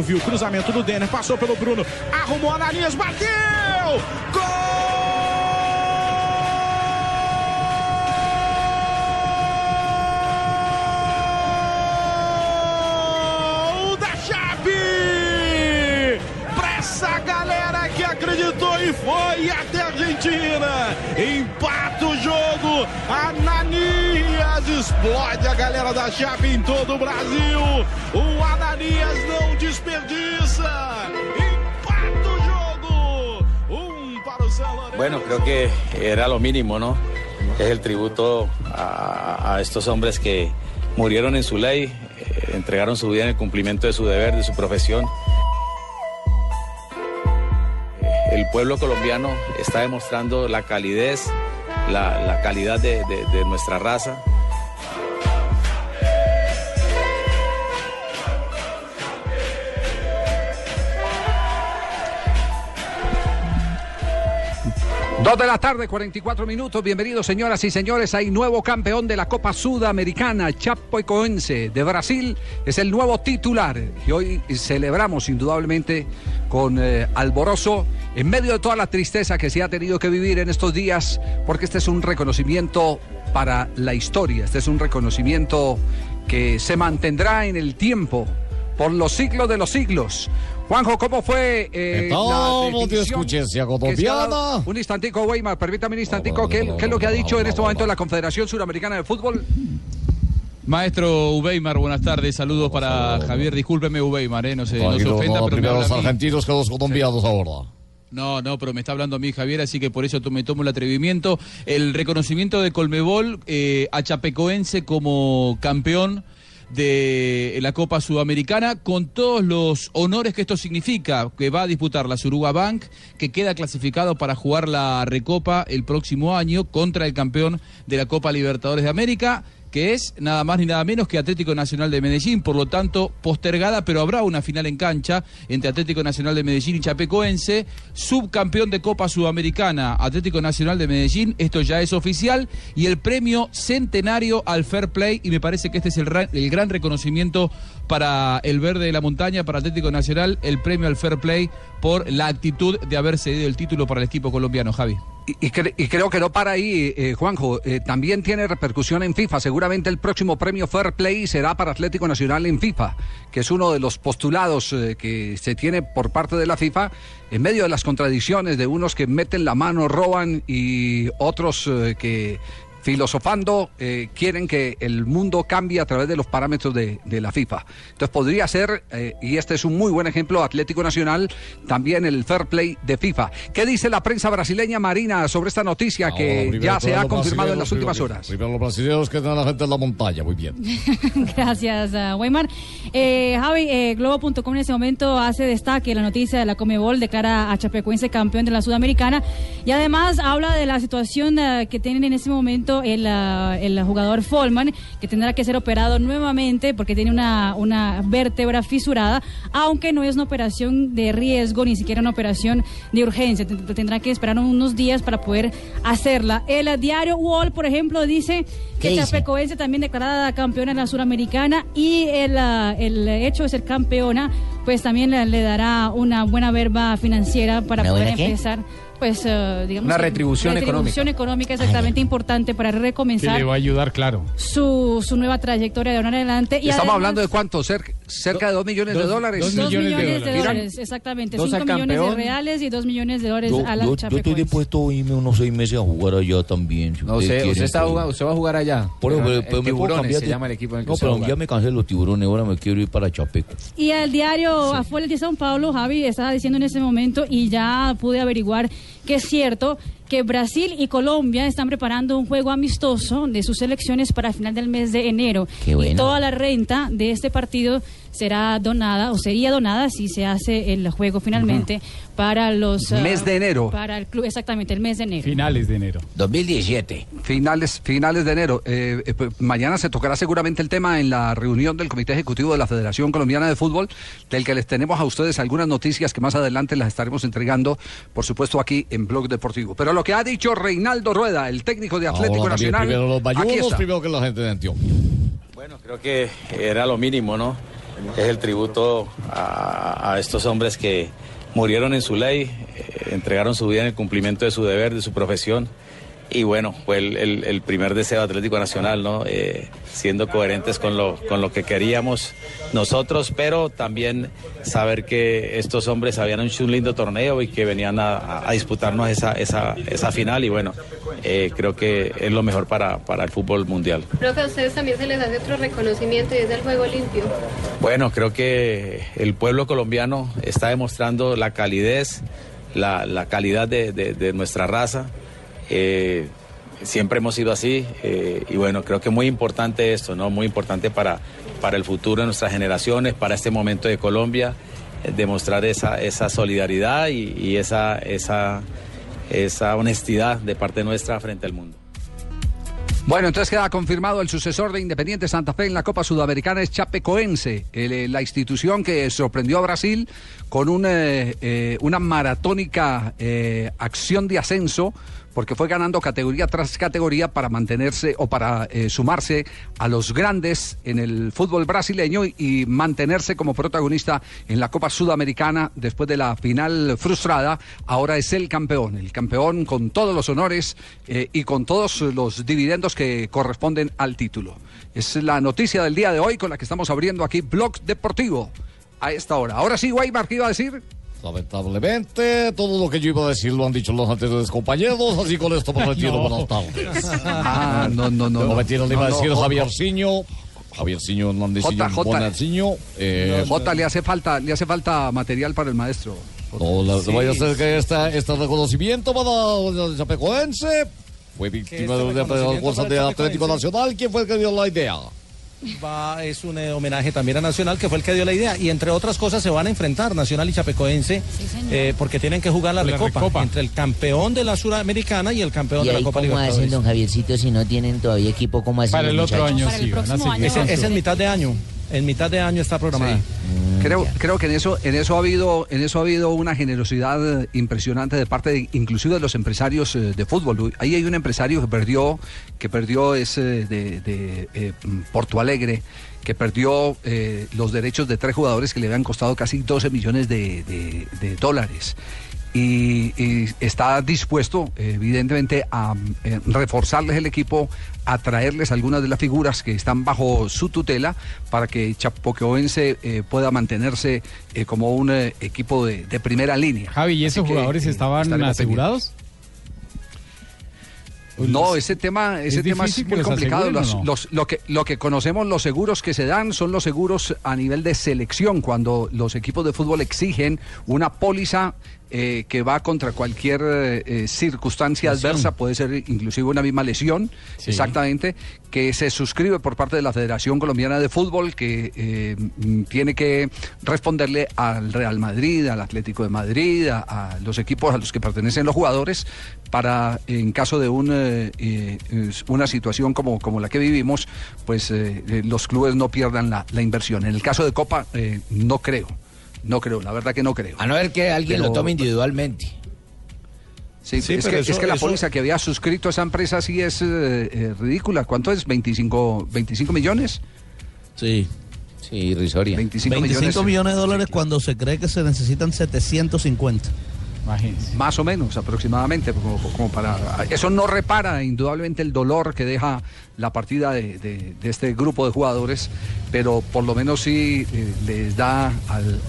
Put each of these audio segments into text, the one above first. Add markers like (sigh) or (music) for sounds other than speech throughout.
O Thiaguinho viu o cruzamento do Denner, passou pelo Bruno, arrumou Ananias, bateu! Gol que acreditou e foi até a Argentina. Empata o jogo. Ananias explode a galera da Chape em todo o Brasil. O Ananias não desperdiça. Empata o jogo. Um para o Lourenço. Bueno, creo que era lo mínimo, ¿no? Es el tributo a, a estos hombres que murieron en su ley, eh, entregaron su vida en el cumplimiento de su deber, de su profesión. El pueblo colombiano está demostrando la calidez, la, calidad de nuestra raza. Dos de la tarde, 44 minutos. Bienvenidos, señoras y señores. Hay nuevo campeón de la Copa Sudamericana, Chapecoense de Brasil. Es el nuevo titular. Y hoy celebramos indudablemente con eh, alborozo en medio de toda la tristeza que se ha tenido que vivir en estos días, porque este es un reconocimiento para la historia. Este es un reconocimiento que se mantendrá en el tiempo por los siglos de los siglos. Juanjo, ¿cómo fue eh, Estamos la de definición colombiana. Un instantico, Weimar, permítame un instantico. ¿Qué, qué es lo que ha dicho en este momento la Confederación Suramericana de Fútbol? Maestro Ubeimar, buenas tardes. Saludos para Javier. Discúlpeme, Ubeimar, eh, no se, no se ofenda, no, pero me primero los argentinos que los colombianos ahora. No, no, pero me está hablando a mí Javier, así que por eso me tomo el atrevimiento. El reconocimiento de Colmebol eh, a Chapecoense como campeón de la Copa Sudamericana con todos los honores que esto significa, que va a disputar la Suruga Bank, que queda clasificado para jugar la Recopa el próximo año contra el campeón de la Copa Libertadores de América que es nada más ni nada menos que Atlético Nacional de Medellín, por lo tanto postergada, pero habrá una final en cancha entre Atlético Nacional de Medellín y Chapecoense, subcampeón de Copa Sudamericana, Atlético Nacional de Medellín, esto ya es oficial, y el premio centenario al Fair Play, y me parece que este es el, el gran reconocimiento para el verde de la montaña, para Atlético Nacional, el premio al Fair Play por la actitud de haber cedido el título para el equipo colombiano, Javi. Y, y cre- y creo que no para ahí, eh, Juanjo. Eh, también tiene repercusión en FIFA. Seguramente el próximo premio Fair Play será para Atlético Nacional en FIFA, que es uno de los postulados eh, que se tiene por parte de la FIFA en medio de las contradicciones de unos que meten la mano, roban y otros que filosofando eh, quieren que el mundo cambie a través de los parámetros de, de la FIFA. Entonces podría ser, eh, y este es un muy buen ejemplo, Atlético Nacional, también el fair play de FIFA. ¿Qué dice la prensa brasileña Marina sobre esta noticia que ya se ha confirmado en las últimas primero- horas? Primero los brasileños que a la gente en la montaña, muy bien. (laughs) Gracias, uh, Weimar. Eh, Javi, eh, Globo.com en ese momento hace destaque la noticia de la Comebol, declara a Chapecoense campeón de la Sudamericana y además habla de la situación eh, que tienen en ese momento el, ah, el jugador Folman, que tendrá que ser operado nuevamente porque tiene una, una vértebra fisurada, aunque no es una operación de riesgo, ni siquiera una operación de urgencia. Ten- Tendrá que esperar unos días para poder hacerla. El diario Wall, por ejemplo, dice que? Chapecoense también declarada campeona en la Suramericana y el, ah, el hecho de ser campeona, pues también le, le dará una buena verba financiera para ¿Una poder qué? Pues, eh, digamos... Una que- retribución retribución económica exactamente importante para Que recomenzar le va a ayudar, claro. su, su nueva trayectoria de ahora en adelante. Y Estamos además- hablando de cuánto, cerca, cerca de dos millones de dos- dólares. dos Dos millones, de dólares, exactamente. Dos 5 al millones de reales y 2 millones de dólares Yo, a la yo- yo estoy dispuesto a irme unos seis meses a jugar allá también. si No sé, quieren, usted, está pues. jugando- usted va a jugar allá. Por eso, Pero pero- el pero me puedo cambiar se de- llama el equipo en el que No, pero ya me cansé de los tiburones, ahora me quiero ir para Chapeco. Y el diario Afuera de São Paulo, Javi, estaba diciendo en ese momento, y ya pude averiguar que es cierto que Brasil y Colombia están preparando un juego amistoso de sus selecciones para el final del mes de enero. Qué bueno. Y toda la renta de este partido será donada, o sería donada si se hace el juego finalmente, para los... ah, Mes de enero. Para el club, exactamente, el mes de enero. Finales de enero. 2017. Finales, finales de enero. Eh, eh, pues, mañana se tocará seguramente el tema en la reunión del Comité Ejecutivo de la Federación Colombiana de Fútbol, del que les tenemos a ustedes algunas noticias que más adelante las estaremos entregando, por supuesto, aquí en Blog Deportivo. Pero lo que ha dicho Reinaldo Rueda, el técnico de Atlético Ahora Nacional. Primero los aquí bayunos, está. primero que la gente de Antioquia. Bueno, creo que era lo mínimo, ¿no? Es el tributo a, a estos hombres que murieron en su ley, eh, entregaron su vida en el cumplimiento de su deber, de su profesión. Y bueno, fue el, el- el primer deseo de Atlético Nacional, ¿no? Eh, siendo coherentes con lo, con lo que queríamos nosotros, pero también saber que estos hombres habían hecho un lindo torneo y que venían a, disputarnos esa, esa, esa final. Y bueno, eh, creo que es lo mejor para, para el fútbol mundial. Creo que a ustedes también se les hace otro reconocimiento y es el juego limpio. Bueno, creo que el pueblo colombiano está demostrando la calidez, la, la calidad de, de- de nuestra raza. Eh, siempre hemos sido así eh, y bueno, creo que muy importante esto, ¿no? Muy importante para, para el futuro de nuestras generaciones, para este momento de Colombia, eh, demostrar esa, esa solidaridad y, y esa, esa, esa honestidad de parte nuestra frente al mundo. Bueno, entonces queda confirmado el sucesor de Independiente Santa Fe en la Copa Sudamericana es Chapecoense, el, eh, la institución que sorprendió a Brasil con un, eh, eh, una maratónica eh, acción de ascenso porque fue ganando categoría tras categoría para mantenerse o para eh, sumarse a los grandes en el fútbol brasileño y, mantenerse como protagonista en la Copa Sudamericana después de la final frustrada. Ahora es el campeón, el campeón con todos los honores eh, y con todos los dividendos que corresponden al título. Es la noticia del día de hoy con la que estamos abriendo aquí Blog Deportivo a esta hora. Ahora sí, Guaymar, ¿qué iba a decir? Lamentablemente, todo lo que yo iba a decir lo han dicho los anteriores compañeros, así con esto me retiro. No. Buenas tardes. Ah, no, no, no. No, mentira, le iba a No, no, decir J- Javierciño. Javierciño Hernándezciño J, J. Eh, Jota, le hace falta, le hace falta material para el maestro. no, la- Sí. vaya a ser que esta, este reconocimiento para el Chapecoense fue víctima de una fuerza de Atlético Nacional. ¿Quién fue el que dio la idea? Va, es un eh, homenaje también a Nacional, que fue el que dio la idea. Y entre otras cosas se van a enfrentar Nacional y Chapecoense, eh, porque tienen que jugar la, La recopa, Recopa. entre el campeón de la Suramericana y el campeón ¿Y de la Copa cómo hacen, don Javiercito, si no tienen todavía equipo? ¿Cómo hacen Para el otro muchachos? año, Para el sí. Ese- es en mitad de año. En mitad de año está programada. Creo, creo que en eso, en eso ha habido, en eso ha habido una generosidad eh, impresionante de parte de, inclusive de los empresarios eh, de fútbol. Ahí hay un empresario que perdió, que perdió ese de, de, eh, Porto Alegre, que perdió eh, los derechos de tres jugadores que le habían costado casi 12 millones de dólares. Y, y está dispuesto, evidentemente, a eh, reforzarles el equipo, a traerles algunas de las figuras que están bajo su tutela para que Chapecoense eh, pueda mantenerse eh, como un equipo de, de primera línea. Javi, ¿y esos jugadores estaban asegurados? No, ese tema, ese ¿Es tema es muy complicado. aseguren o Los- no? los- lo, que, lo que conocemos, los seguros que se dan son los seguros a nivel de selección, cuando los equipos de fútbol exigen una póliza eh, que va contra cualquier eh, eh, circunstancia Lesión. adversa, puede ser inclusive una misma lesión, Sí. exactamente, que se suscribe por parte de la Federación Colombiana de Fútbol, que eh, mm, tiene que responderle al Real Madrid, al Atlético de Madrid, a, a los equipos a los que pertenecen los jugadores, para, en caso de un, eh, una situación como, como la que vivimos, pues los clubes no pierdan la, la inversión. En el caso de Copa, eh, no creo. No creo, la verdad que no creo. A no ver que alguien lo tome individualmente. Sí, Sí, es, que, eso- es que la eso- póliza que había suscrito esa empresa sí es eh, eh, ridícula. ¿Cuánto es? ¿25, 25 millones? Sí. Sí, irrisoria. 25, 25 millones. millones de dólares cuando se cree que se necesitan 750. Más o menos, aproximadamente. Como, para, eso no repara indudablemente el dolor que deja la partida de, este grupo de jugadores, pero por lo menos sí eh, les da, al-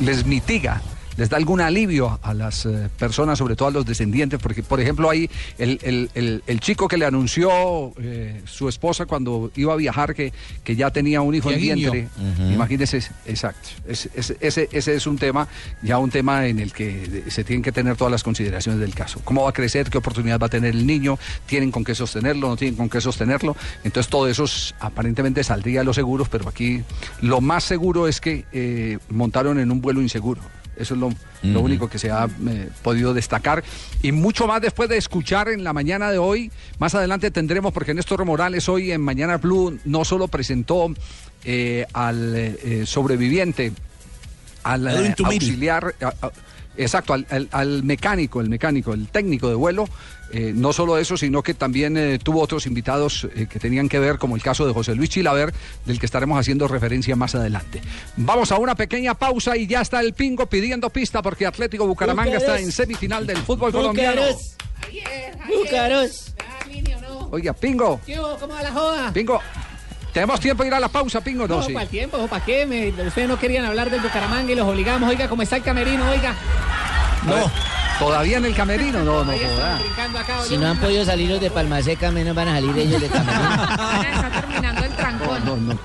les mitiga. Les da algún alivio a las eh, personas, sobre todo a los descendientes, porque, por ejemplo, ahí el, el- el- el chico que le anunció eh, su esposa cuando iba a viajar que, que ya tenía un hijo en vientre, Ujú. imagínese, exacto. Es- es- ese, ese es un tema, ya un tema en el que se tienen que tener todas las consideraciones del caso. ¿Cómo va a crecer? ¿Qué oportunidad va a tener el niño? ¿Tienen con qué sostenerlo? ¿No tienen con qué sostenerlo? Entonces todo eso es- aparentemente saldría de los seguros, pero aquí lo más seguro es que eh, montaron en un vuelo inseguro. Eso es lo, único que se ha eh, podido destacar. Y mucho más después de escuchar en la mañana de hoy. Más adelante tendremos, porque Néstor Morales hoy en Mañana Blue no solo presentó eh, al eh, sobreviviente, al auxiliar, a- a- exacto, al, al- al mecánico, el mecánico, el técnico de vuelo. Eh, no solo eso, sino que también eh, tuvo otros invitados eh, que tenían que ver, como el caso de José Luis Chilaver, del que estaremos haciendo referencia más adelante. Vamos a una pequeña pausa y ya está el pingo pidiendo pista porque Atlético Bucaramanga está en semifinal del fútbol colombiano. Búcaros. Oiga, pingo. ¿Cómo va la joda? pingo, ¿tenemos tiempo de ir a la pausa, pingo? No, No, sí. ¿para el tiempo? ¿Para qué? Me- ustedes no querían hablar del Bucaramanga y los obligamos. Oiga, ¿cómo está el camerino? Oiga. No. ¿Todavía en el camerino? No, no, joda. acá. Si no han podido salir los de Palma Seca, menos van a salir ellos de Camerún. Está terminando el trancón. No, no.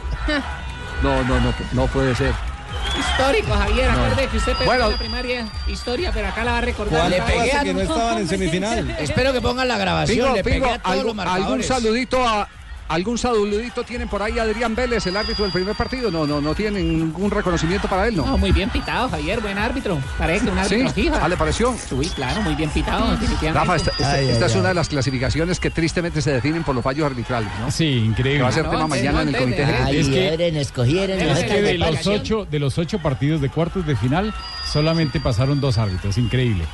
No, no, no, no puede ser. Histórico, Javier. No. Acuerde que usted perdió Bueno. la primaria historia, pero acá la va a recordar. ¿Cuál Le pegué a que no estaban en semifinal? Espero que pongan la grabación. Pingo, le pegué Pingo, a todos ¿algún, los algún marcadores. saludito a algún saludito tienen por ahí Adrián Vélez, el árbitro del primer partido? No, no, no tienen ningún reconocimiento para él, ¿no? No, muy bien pitado, Javier. Buen árbitro. Parece que un árbitro ¿Sí? fijo. Ah, ¿le pareció? Sí, claro, muy bien pitado. Rafa, esta, esta- esta es una de las clasificaciones que tristemente se definen por los fallos arbitrales, ¿no? Sí, increíble. Que va a ser tema no, mañana en el no, comité ejecutivo. Es que- Escogieron, escogieron. Es que de los, ocho, de los ocho partidos de cuartos de final, solamente pasaron dos árbitros. Increíble.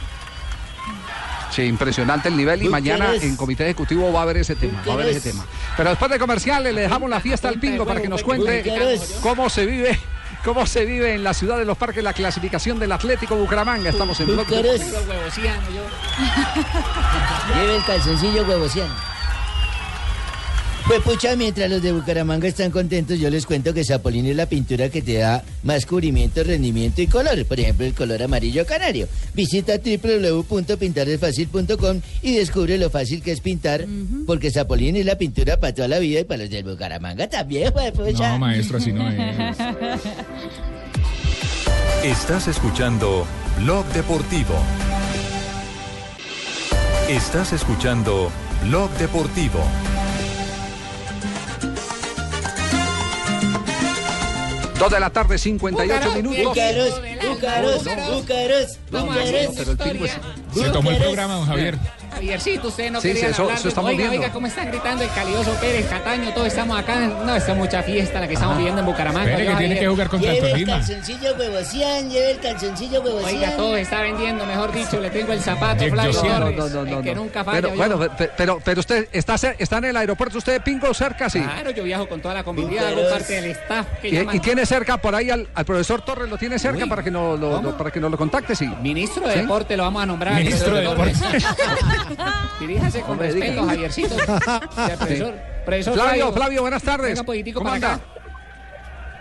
Sí, impresionante el nivel y ¿Tú mañana quieres? en comité ejecutivo va a haber ese tema, va a haber ese tema. Pero después de comerciales le dejamos la fiesta al pingo para que nos cuente cómo se vive, cómo se vive en la ciudad de los parques la clasificación del Atlético Bucaramanga. Estamos en yo. Lleve el calzoncillo huevociano. Pues pucha, mientras los de Bucaramanga están contentos, yo les cuento que Zapolín es la pintura que te da más cubrimiento, rendimiento y color. Por ejemplo, el color amarillo canario. Visita www.pintaresfacil.com y descubre lo fácil que es pintar, porque Zapolín es la pintura para toda la vida y para los del Bucaramanga también, pues pucha. No, maestro, así no es. (laughs) Estás escuchando Blog Deportivo. Estás escuchando Blog Deportivo. Dos de la tarde, 58 minutos. Búcaros, búcaros, búcaros, No, búcaros. pero el pingo es- Se tomó el programa, don Javier. Javiercito, ustedes no Sí, sí, querían eso- hablar eso de- estamos oiga, viendo. oiga, cómo están gritando el calidoso Pérez, Cataño, todos estamos acá. No, esta es mucha fiesta la que estamos viviendo en Bucaramanga. Espere, que tiene que jugar contra el Lleve el Tolima. calzoncillo huevocián, lleve el calzoncillo Oiga, huevocián. todo está vendiendo, mejor dicho, le tengo el zapato, Flavio. Torres, No, no, no, el que no. nunca falla. Pero yo. bueno, pe- pero, pero usted está, cer- está en el aeropuerto, usted pingo cerca, sí. Claro, yo viajo con toda la comitiva, hago parte del staff que Y, llaman y tiene cerca por ahí al, al profesor Torres, lo tiene cerca Uy, para que no lo, lo- para que nos lo contacte, sí. Ministro de ¿Sí? Deporte lo vamos a nombrar. Ministro de profesor Deporte. (laughs) Torres. Diríjase con No me respeto, diga. Javiercito. (laughs) O sea, profesor, profesor Flavio, Flavio, buenas tardes. Venga un poquitico ¿Cómo para anda? acá.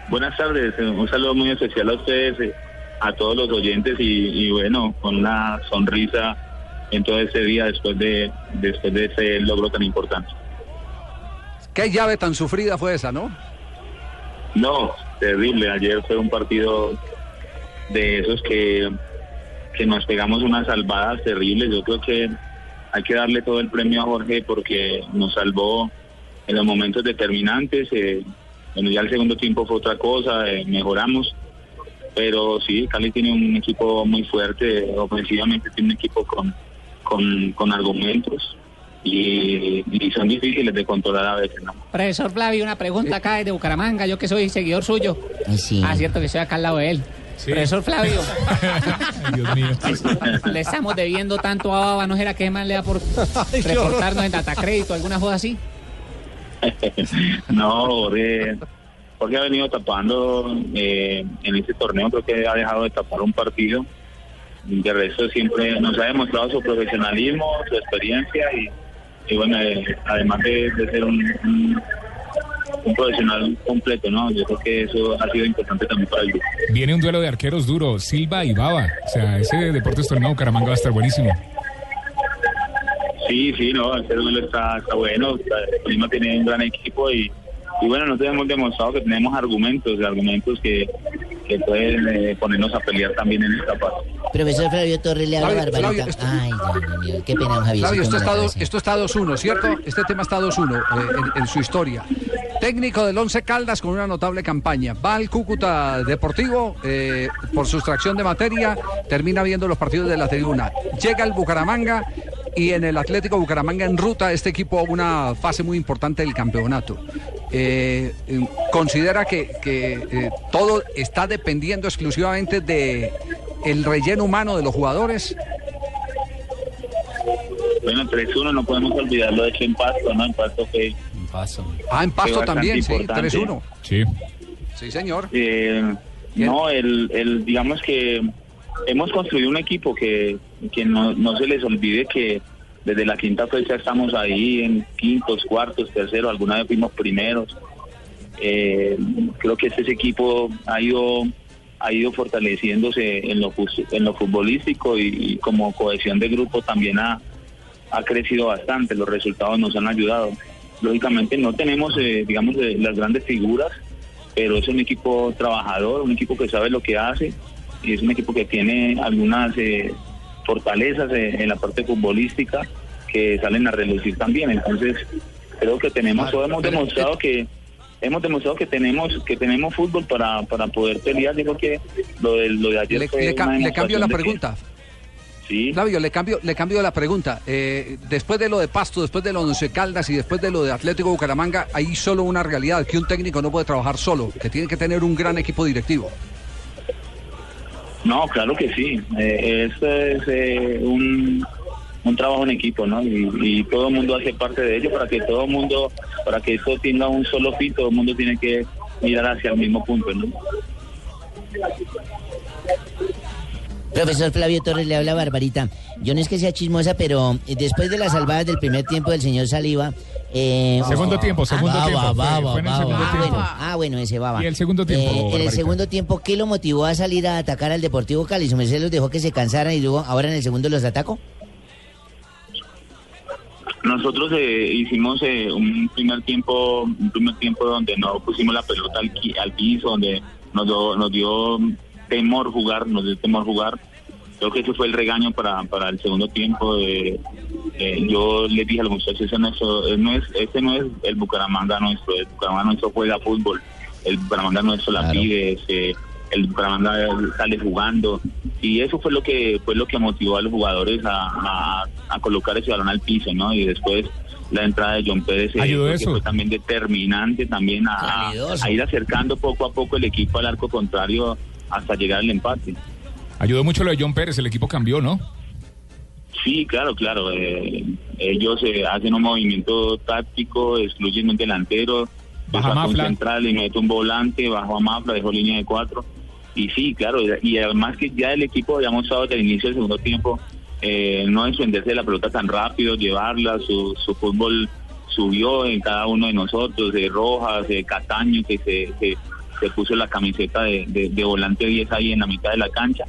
Buenas tardes, eh, un saludo muy especial a ustedes, eh, a todos los oyentes y, y bueno, con una sonrisa en todo este día después de después de ese logro tan importante. Qué llave tan sufrida fue esa, ¿no? No, terrible. Ayer fue un partido de esos que, que nos pegamos unas salvadas terribles. Yo creo que hay que darle todo el premio a Jorge porque nos salvó en los momentos determinantes. eh, bueno, ya el segundo tiempo fue otra cosa, eh, mejoramos. Pero sí, Cali tiene un equipo muy fuerte, ofensivamente tiene un equipo con, con, con argumentos y, y son difíciles de controlar a veces, ¿no? Profesor Flavio, una pregunta acá desde Bucaramanga, yo que soy seguidor suyo. Sí. Ah, cierto que estoy acá al lado de él. Profesor Flavio, Ay, (laughs) Dios mío. le estamos debiendo tanto a Baba, ¿no será que más le da por (laughs) Ay, reportarnos en Datacrédito, alguna cosa así? (laughs) no, Jorge, Jorge ha venido tapando eh, en este torneo, creo que ha dejado de tapar un partido de resto siempre nos ha demostrado su profesionalismo, su experiencia y, y bueno, eh, además de, de ser un, un- un profesional completo, ¿no? Yo creo que eso ha sido importante también para el grupo. Viene un duelo de arqueros duro, Silva y Baba. O sea, ese Deportes Tolima Bucaramanga va a estar buenísimo. Sí, sí, no, este duelo está, está bueno. Tolima tiene un gran equipo y, y bueno, nosotros hemos demostrado que tenemos argumentos, argumentos que, que pueden eh, ponernos a pelear también en esta parte. Profesor Flavio Torres le habla Barbarita. Esto- Ay, Dios mío, qué pena, Javier. Flavio, esto está, do- esto está 2-1, ¿cierto? Este tema está 2-1 eh, en, en su historia. Técnico del Once Caldas con una notable campaña. Va al Cúcuta Deportivo eh, por sustracción de materia, termina viendo los partidos de la tribuna. Llega al Bucaramanga y en el Atlético Bucaramanga en ruta este equipo a una fase muy importante del campeonato. Eh, eh, considera que, que, eh, todo está dependiendo exclusivamente de el relleno humano de los jugadores. Bueno, 3-1 no podemos olvidarlo de hecho en Pasto, ¿no? En Pasto. Ah, en Pasto fue bastante también, sí, importante. 3-1. Sí. Sí, señor. Eh, no, el, el, digamos que hemos construido un equipo que, que no, no se les olvide que desde la quinta fecha estamos ahí en quintos, cuartos, terceros, alguna vez fuimos primeros. Eh, creo que este equipo ha ido ha ido fortaleciéndose en lo, en lo futbolístico y, como cohesión de grupo también ha, ha crecido bastante, los resultados nos han ayudado. Lógicamente no tenemos, eh, digamos, eh, las grandes figuras, pero es un equipo trabajador, un equipo que sabe lo que hace y es un equipo que tiene algunas fortalezas en la parte futbolística que salen a relucir también. Entonces creo que tenemos, o hemos demostrado que hemos demostrado que tenemos que tenemos fútbol para, para poder pelear. Digo que lo de, lo de ayer Le, fue le una cam- le cambio la que- pregunta. Sí. Flavio, le cambio, le cambio la pregunta. Eh, después de lo de Pasto, después de lo de Once Caldas y después de lo de Atlético Bucaramanga, hay solo una realidad, que un técnico no puede trabajar solo, que tiene que tener un gran equipo directivo. No, claro que sí. Eh, esto es eh, un, un trabajo en equipo, ¿no? Y, y todo el mundo hace parte de ello para que todo el mundo, para que esto tenga un solo fin, todo el mundo tiene que mirar hacia el mismo punto, ¿no? Profesor Flavio Torres le habla Barbarita. Yo no es que sea chismosa, pero después de las salvadas del primer tiempo del señor Saliva. Eh, Segundo usted- tiempo, segundo Ah, tiempo. baba, Fue- baba, fue en el baba. segundo Ah, tiempo. bueno, ah, bueno, ese baba. Y el segundo tiempo, Eh, en el Barbarita. segundo tiempo, ¿qué lo motivó a salir a atacar al Deportivo Cali? ¿Su merced los dejó que se cansaran y luego ahora en el segundo los atacó? Nosotros eh, hicimos eh, un primer tiempo, un primer tiempo donde no pusimos la pelota al, piso, donde nos, dio- nos dio temor jugar, nos dio temor jugar. Creo que ese fue el regaño para, para el segundo tiempo. eh, eh, yo les dije a los muchachos, ese no, es, eh, no es, este no es el Bucaramanga nuestro, el Bucaramanga nuestro juega fútbol, el Bucaramanga nuestro la pide, este, el Bucaramanga sale jugando y eso fue lo que fue lo que motivó a los jugadores a, a- a colocar ese balón al piso, ¿no? Y después la entrada de John Pérez eh, Ayudó eso. fue también determinante también a ir acercando poco a poco el equipo al arco contrario hasta llegar al empate. Ayudó mucho lo de John Pérez, el equipo cambió, ¿no? Sí, claro, claro. eh, ellos eh, hacen un movimiento táctico, excluyen un delantero, Baja un central y mete un volante, bajó a Mafla, dejó línea de cuatro. Y sí, claro, y además que ya el equipo había mostrado desde el inicio del segundo tiempo eh, no desprenderse de la pelota tan rápido, llevarla, su, su fútbol subió en cada uno de nosotros, de Rojas, de Cataño, que se, se, se puso la camiseta de, de- de volante 10 ahí en la mitad de la cancha.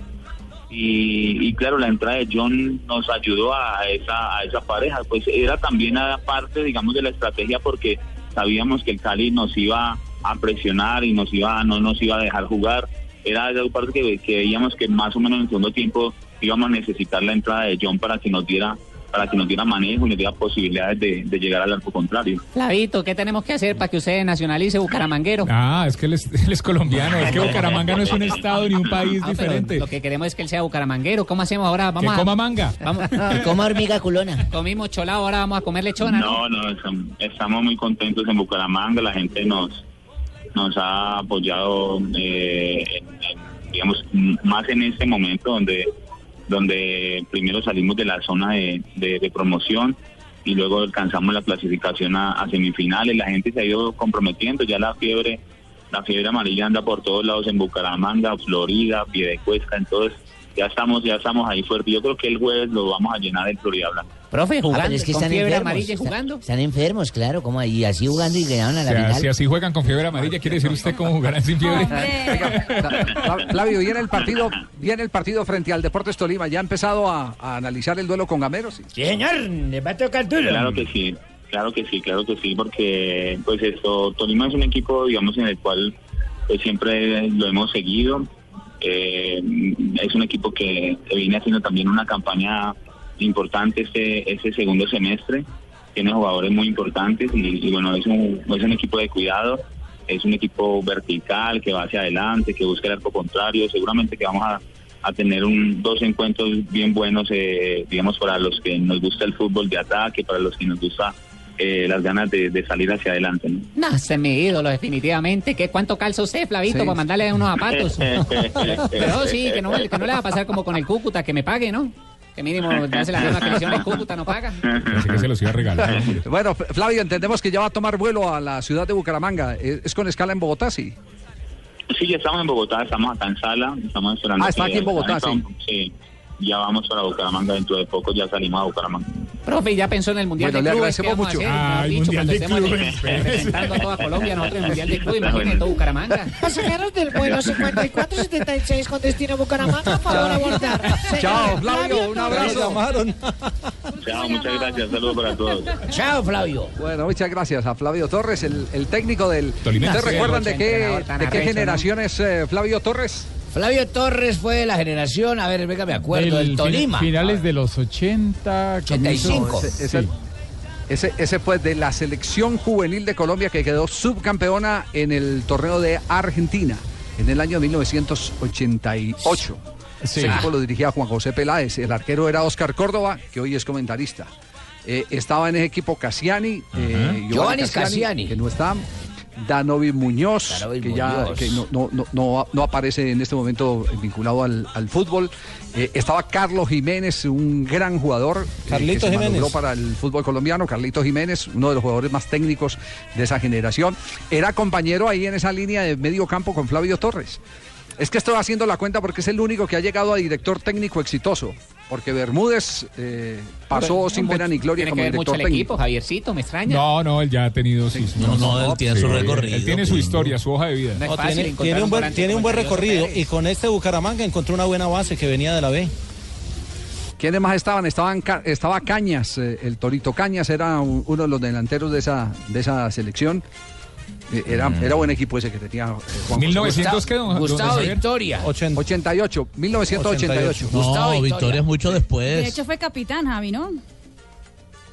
Y, y claro, la entrada de John nos ayudó a esa, a esa pareja, pues era también a parte, digamos, de la estrategia porque sabíamos que el Cali nos iba a presionar y nos iba, no nos iba a dejar jugar. Era esa parte que, veíamos que más o menos en segundo tiempo íbamos a necesitar la entrada de John para que nos diera para que nos diera manejo y nos diera posibilidades de, de llegar al arco contrario. Flavito, ¿qué tenemos que hacer para que usted nacionalice Bucaramanguero? Ah, es que él es, (laughs) él es colombiano, es que Bucaramanga no es un estado ni un país Ah, diferente. Lo que queremos es que él sea bucaramanguero. ¿Cómo hacemos ahora? Vamos Que a- coma manga. Vamos. (laughs) Que coma hormiga culona. Comimos cholado, ahora vamos a comer lechona. ¿no? No, no, estam- estamos muy contentos en Bucaramanga, la gente nos nos ha apoyado, eh, en- en, digamos, más en este momento donde donde primero salimos de la zona de, promoción y luego alcanzamos la clasificación a, a semifinales, la gente se ha ido comprometiendo, ya la fiebre la fiebre amarilla anda por todos lados en Bucaramanga, Florida, Piedecuesta, entonces ya estamos, ya estamos ahí fuerte. Yo creo que el jueves lo vamos a llenar en Florida Blanca. Profe, Ah, jugando, pero es que con están fiebre enfermos. amarilla Están- enfermos, claro, como ahí, así jugando y ganaron a O la sea, final. si así juegan con fiebre amarilla, ¿quiere decir usted cómo jugarán sin fiebre? Fla- Flavio, viene el partido, viene el partido frente al Deportes Tolima. ¿Ya ha empezado a, a analizar el duelo con Gamero? Sí, señor, le va a tocar duro. Claro que sí, claro que sí, claro que sí, porque pues esto, Tolima es un equipo, digamos, en el cual pues siempre lo hemos seguido. Eh, es un equipo que, viene haciendo también una campaña importante este, este segundo semestre. Tiene jugadores muy importantes y, bueno, es un, es un equipo de cuidado. Es un equipo vertical que va hacia adelante, que busca el arco contrario. Seguramente que vamos a, a tener un, dos encuentros bien buenos, eh, digamos, para los que nos gusta el fútbol de ataque, para los que nos gusta eh, las ganas de, de salir hacia adelante. ¿no? No, ese es mi ídolo, definitivamente. ¿Qué, ¿Cuánto calza usted, Flavito, Sí. para mandarle unos zapatos? (laughs) Pero sí, que no, que no le va a pasar como con el Cúcuta, que me pague, ¿no? Que mínimo (laughs) hace la misma comisión el Cúcuta, no paga. (laughs) Pensé que se los iba a regalar. Bueno, Flavio, entendemos que ya va a tomar vuelo a la ciudad de Bucaramanga. ¿Es, es con escala en Bogotá, sí? Sí, ya estamos en Bogotá, estamos acá en Sala, estamos esperando. Ah, está aquí en Bogotá, sí. Sí, ya vamos para Bucaramanga dentro de poco, ya salimos a Bucaramanga. Profe, ya pensó en el Mundial Bueno, de le Clubes. ¿qué agradecemos mucho. Ah, el dicho, Mundial de Clubes. representando a toda Colombia, nosotros en el Mundial de Clubes, imagínate todo Bucaramanga. Pasajeros del vuelo 5476 con destino Bucaramanga, por favor abordar. Chao, Flavio, un abrazo. llamaron. Chao, muchas gracias, saludos para todos. Chao, Flavio. Bueno, muchas gracias a Flavio Torres, el, el técnico del... ¿Ustedes recuerdan de qué, de qué generación es eh, Flavio Torres? Flavio Torres fue de la generación, a ver, venga, me acuerdo, Del del Tolima. fin- Finales de los 80. 85. comienzo- Ese, ese- Sí. ese- ese fue de la selección juvenil de Colombia que quedó subcampeona en el torneo de Argentina en el año 1988. Sí. Ese equipo lo dirigía Juan José Peláez. El arquero era Oscar Córdoba, que hoy es comentarista. Eh, estaba en ese equipo Cassiani, eh, Giovanni Cassiani. que no está. Danovi Muñoz, Danovi que ya que no, no, no, no, aparece en este momento vinculado al, al fútbol. Eh, estaba Carlos Jiménez, un gran jugador. eh, Carlito que se Jiménez. para el fútbol colombiano. Carlito Jiménez, uno de los jugadores más técnicos de esa generación. Era compañero ahí en esa línea de medio campo con Flavio Torres. Es que estoy haciendo la cuenta porque es el único que ha llegado a director técnico exitoso. Porque Bermúdez eh, pasó Pero, sin pena ni gloria Tiene como que ver mucho el equipo, Javiercito, me extraña. No, no, él ya ha tenido sus... No, no, él tiene su recorrido. Él tiene su historia, su hoja de vida. No es No, fácil tiene, tiene un buen, tiene un buen recorrido Pérez. y con este Bucaramanga encontró una buena base que venía de la B. ¿Quiénes más estaban? Estaban estaba Cañas, eh, el Torito Cañas era un- uno de los delanteros de esa, de esa selección. Eh, Era, era buen equipo ese que tenía eh, Juan José. 1900 qué, don- don Gustavo Javier? Victoria. 88, 1988. Gustavo No, Victoria. Victoria es mucho De después. hecho fue capitán, Javi, ¿no?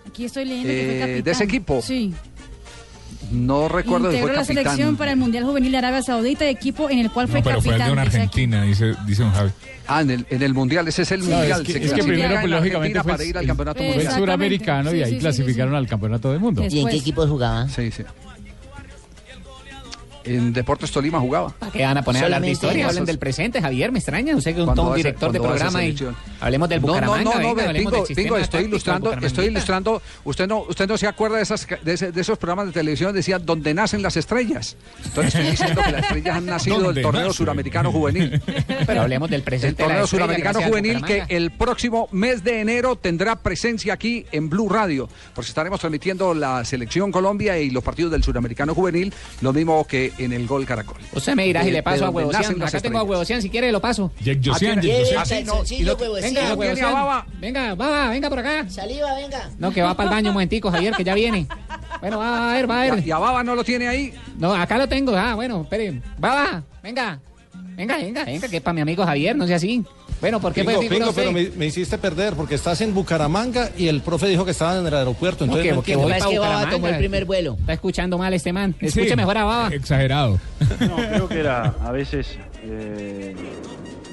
Aquí estoy leyendo que fue Eh, capitán. ¿de ese equipo? Sí. No recuerdo si Integró fue la selección capitán. para el Mundial Juvenil de Arabia Saudita, equipo en el cual fue No, pero fue el capitán. de una de Argentina, dice, dice don Javi. Ah, en el, en el Mundial, ese es el No, Mundial. es que, es que primero, en pues, lógicamente, fue para ir al Campeonato Pues, Fue el Mundial. Suramericano Sí, y ahí sí, clasificaron sí, sí. al campeonato del mundo. Sí. ¿Y en qué Después. equipos jugaba? Sí, sí. En Deportes Tolima jugaba. ¿Para qué van a poner a hablar de historia? esos. Hablen del presente, Javier, me extraña. Usted que es un, director de programa y hablemos del Bucaramanga. no, no, no, venga, ve, hablemos Pingo, estoy ilustrando, estoy ilustrando. Usted no, usted no se acuerda de, esas, de, ese- de esos programas de televisión decía donde nacen las estrellas. Entonces estoy diciendo que las estrellas han nacido del ¿Dónde torneo nacen? suramericano juvenil. Pero hablemos del El presente. torneo estrella, suramericano juvenil que el próximo mes de enero tendrá presencia aquí en Blue Radio, porque estaremos transmitiendo la selección Colombia y los partidos del suramericano juvenil, lo mismo que en el Gol Caracol. Usted me dirá si le paso a Huevocian. Acá tengo a. Huevocian, si quiere lo paso. Jack Josian, Jack Josian. Venga, ¿Lo tiene a Huevocian. Baba? Venga, Baba, venga por acá. Saliva, venga. No, que va para el baño un momentico, Javier, que ya viene. Bueno, va a ver, va a ¿Y a- ver. ¿Y a Baba no lo tiene ahí? No, acá lo tengo. Ah, bueno, espere. Baba, venga. Venga, venga, venga, que es para mi amigo Javier, no sea así. Bueno, ¿por qué Pingo, fue Pingo, pero me, me hiciste perder porque estás en Bucaramanga y el profe dijo que estaban en el aeropuerto. No, Entonces que- no que voy Es pa' que Baba Bucaramanga. tomó el primer vuelo. Está escuchando mal este man. Sí, Escuche mejor a Baba. Exagerado. No, creo que era a veces eh,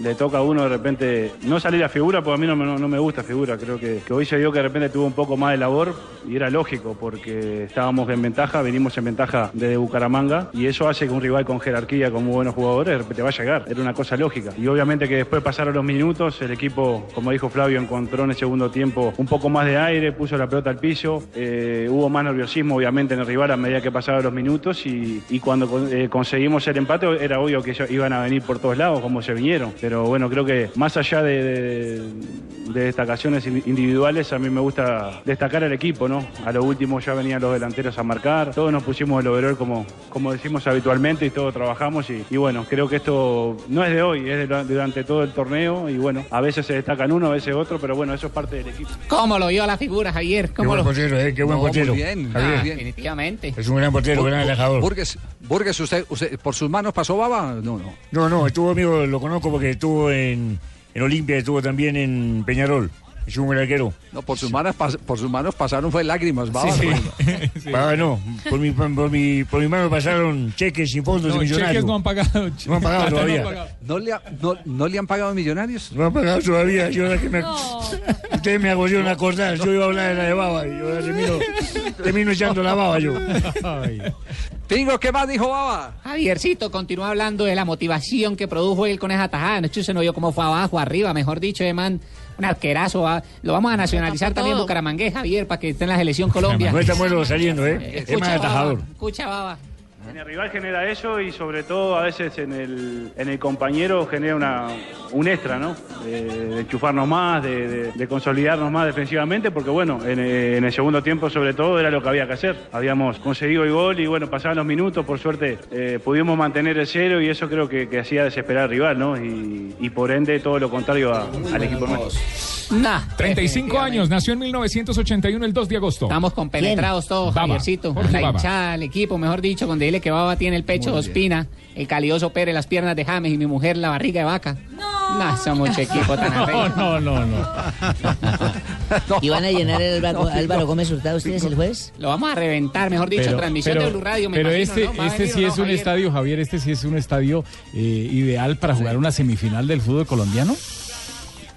le toca a uno de repente no salir a figura, porque a mí no, me- gusta figura. Creo que, hoy se dio que de repente tuvo un poco más de labor y era lógico porque estábamos en ventaja, venimos en ventaja desde Bucaramanga y eso hace que un rival con jerarquía, con muy buenos jugadores, de repente va a llegar. Era una cosa lógica. Y obviamente que después pasaron los minutos, el equipo, como dijo Flavio, encontró en el segundo tiempo un poco más de aire, puso la pelota al piso, eh, hubo más nerviosismo obviamente en el rival a medida que pasaban los minutos y, cuando eh, conseguimos el empate era obvio que ellos iban a venir por todos lados como se vinieron. Bueno, creo que más allá de- de destacaciones in- individuales, a mí me gusta destacar al equipo, ¿no? A lo último ya venían los delanteros a marcar, todos nos pusimos el overall como, como decimos habitualmente y todos trabajamos y, y bueno, creo que esto no es de hoy, es de durante todo el torneo y bueno, a veces se destacan uno, a veces otro, pero bueno, eso es parte del equipo. ¿Cómo lo vio la figura, Javier? Qué ¿Cómo buen lo... portero, eh, qué buen No, portero. Muy bien, Javier. Definitivamente. Es un gran portero, Bur- gran atajador. Burgues, Burgues, usted, usted, ¿por sus manos pasó baba? No, no. No, no, estuvo amigo, lo conozco porque estuvo en, en Olimpia, estuvo también en Peñarol. Es un arquero. No, por sus manos, por sus manos pasaron fue lágrimas, baba. Sí, no. Baba, no, por mi, por, mi, por mi mano pasaron cheques sin fondos No, de millonarios. cheques no han pagado. No han pagado No han todavía. pagado. ¿No le, ha- no, ¿No le han pagado millonarios? No han pagado todavía. Yo ahora que me... Ustedes me agosieron a acordar. Yo iba a hablar de la de baba y ahora termino, termino echando la baba yo. Pingo, ¿qué más dijo baba? Javiercito continúa hablando de la motivación que produjo él con esa tajada. Se no vio cómo fue abajo, arriba, mejor dicho, de man. Un arquerazo. va. Lo vamos a nacionalizar también todo. Bucaramangué, Javier, para que esté en la selección Colombia. No está muerto saliendo, ¿eh? Es Escucha, más baba, atajador. escucha, baba. En el rival genera eso y sobre todo a veces en el, en el compañero genera una, un extra, ¿no? De, de enchufarnos más, de, de- de consolidarnos más defensivamente, porque bueno, en, eh, en el segundo tiempo sobre todo era lo que había que hacer. Habíamos conseguido el gol y bueno, pasaban los minutos, por suerte eh, pudimos mantener el cero y eso creo que, que hacía desesperar al rival, ¿no? Y, y por ende todo lo contrario a- al equipo nuestro. Nah, 35 años, nació en 1981 el 2 de agosto. Estamos compenetrados todos, Baba, Javiercito. La hinchada, el equipo, mejor dicho, con dile que Baba tiene el pecho de. Ospina, el calioso Pérez, las piernas de James y mi mujer la barriga de vaca. No. Nah, somos equipo tan (laughs) arrecho. No, no, no. (laughs) ¿Y van a llenar el Álvaro, (laughs) Álvaro Gómez Hurtado ustedes el jueves? Lo vamos a reventar, mejor dicho, Pero- transmisión pero- de Blue Radio. Me pero imagino, este, ¿no? Este sí es no, un Javier? estadio, Javier, este sí es un estadio eh, ideal para jugar una semifinal del fútbol colombiano.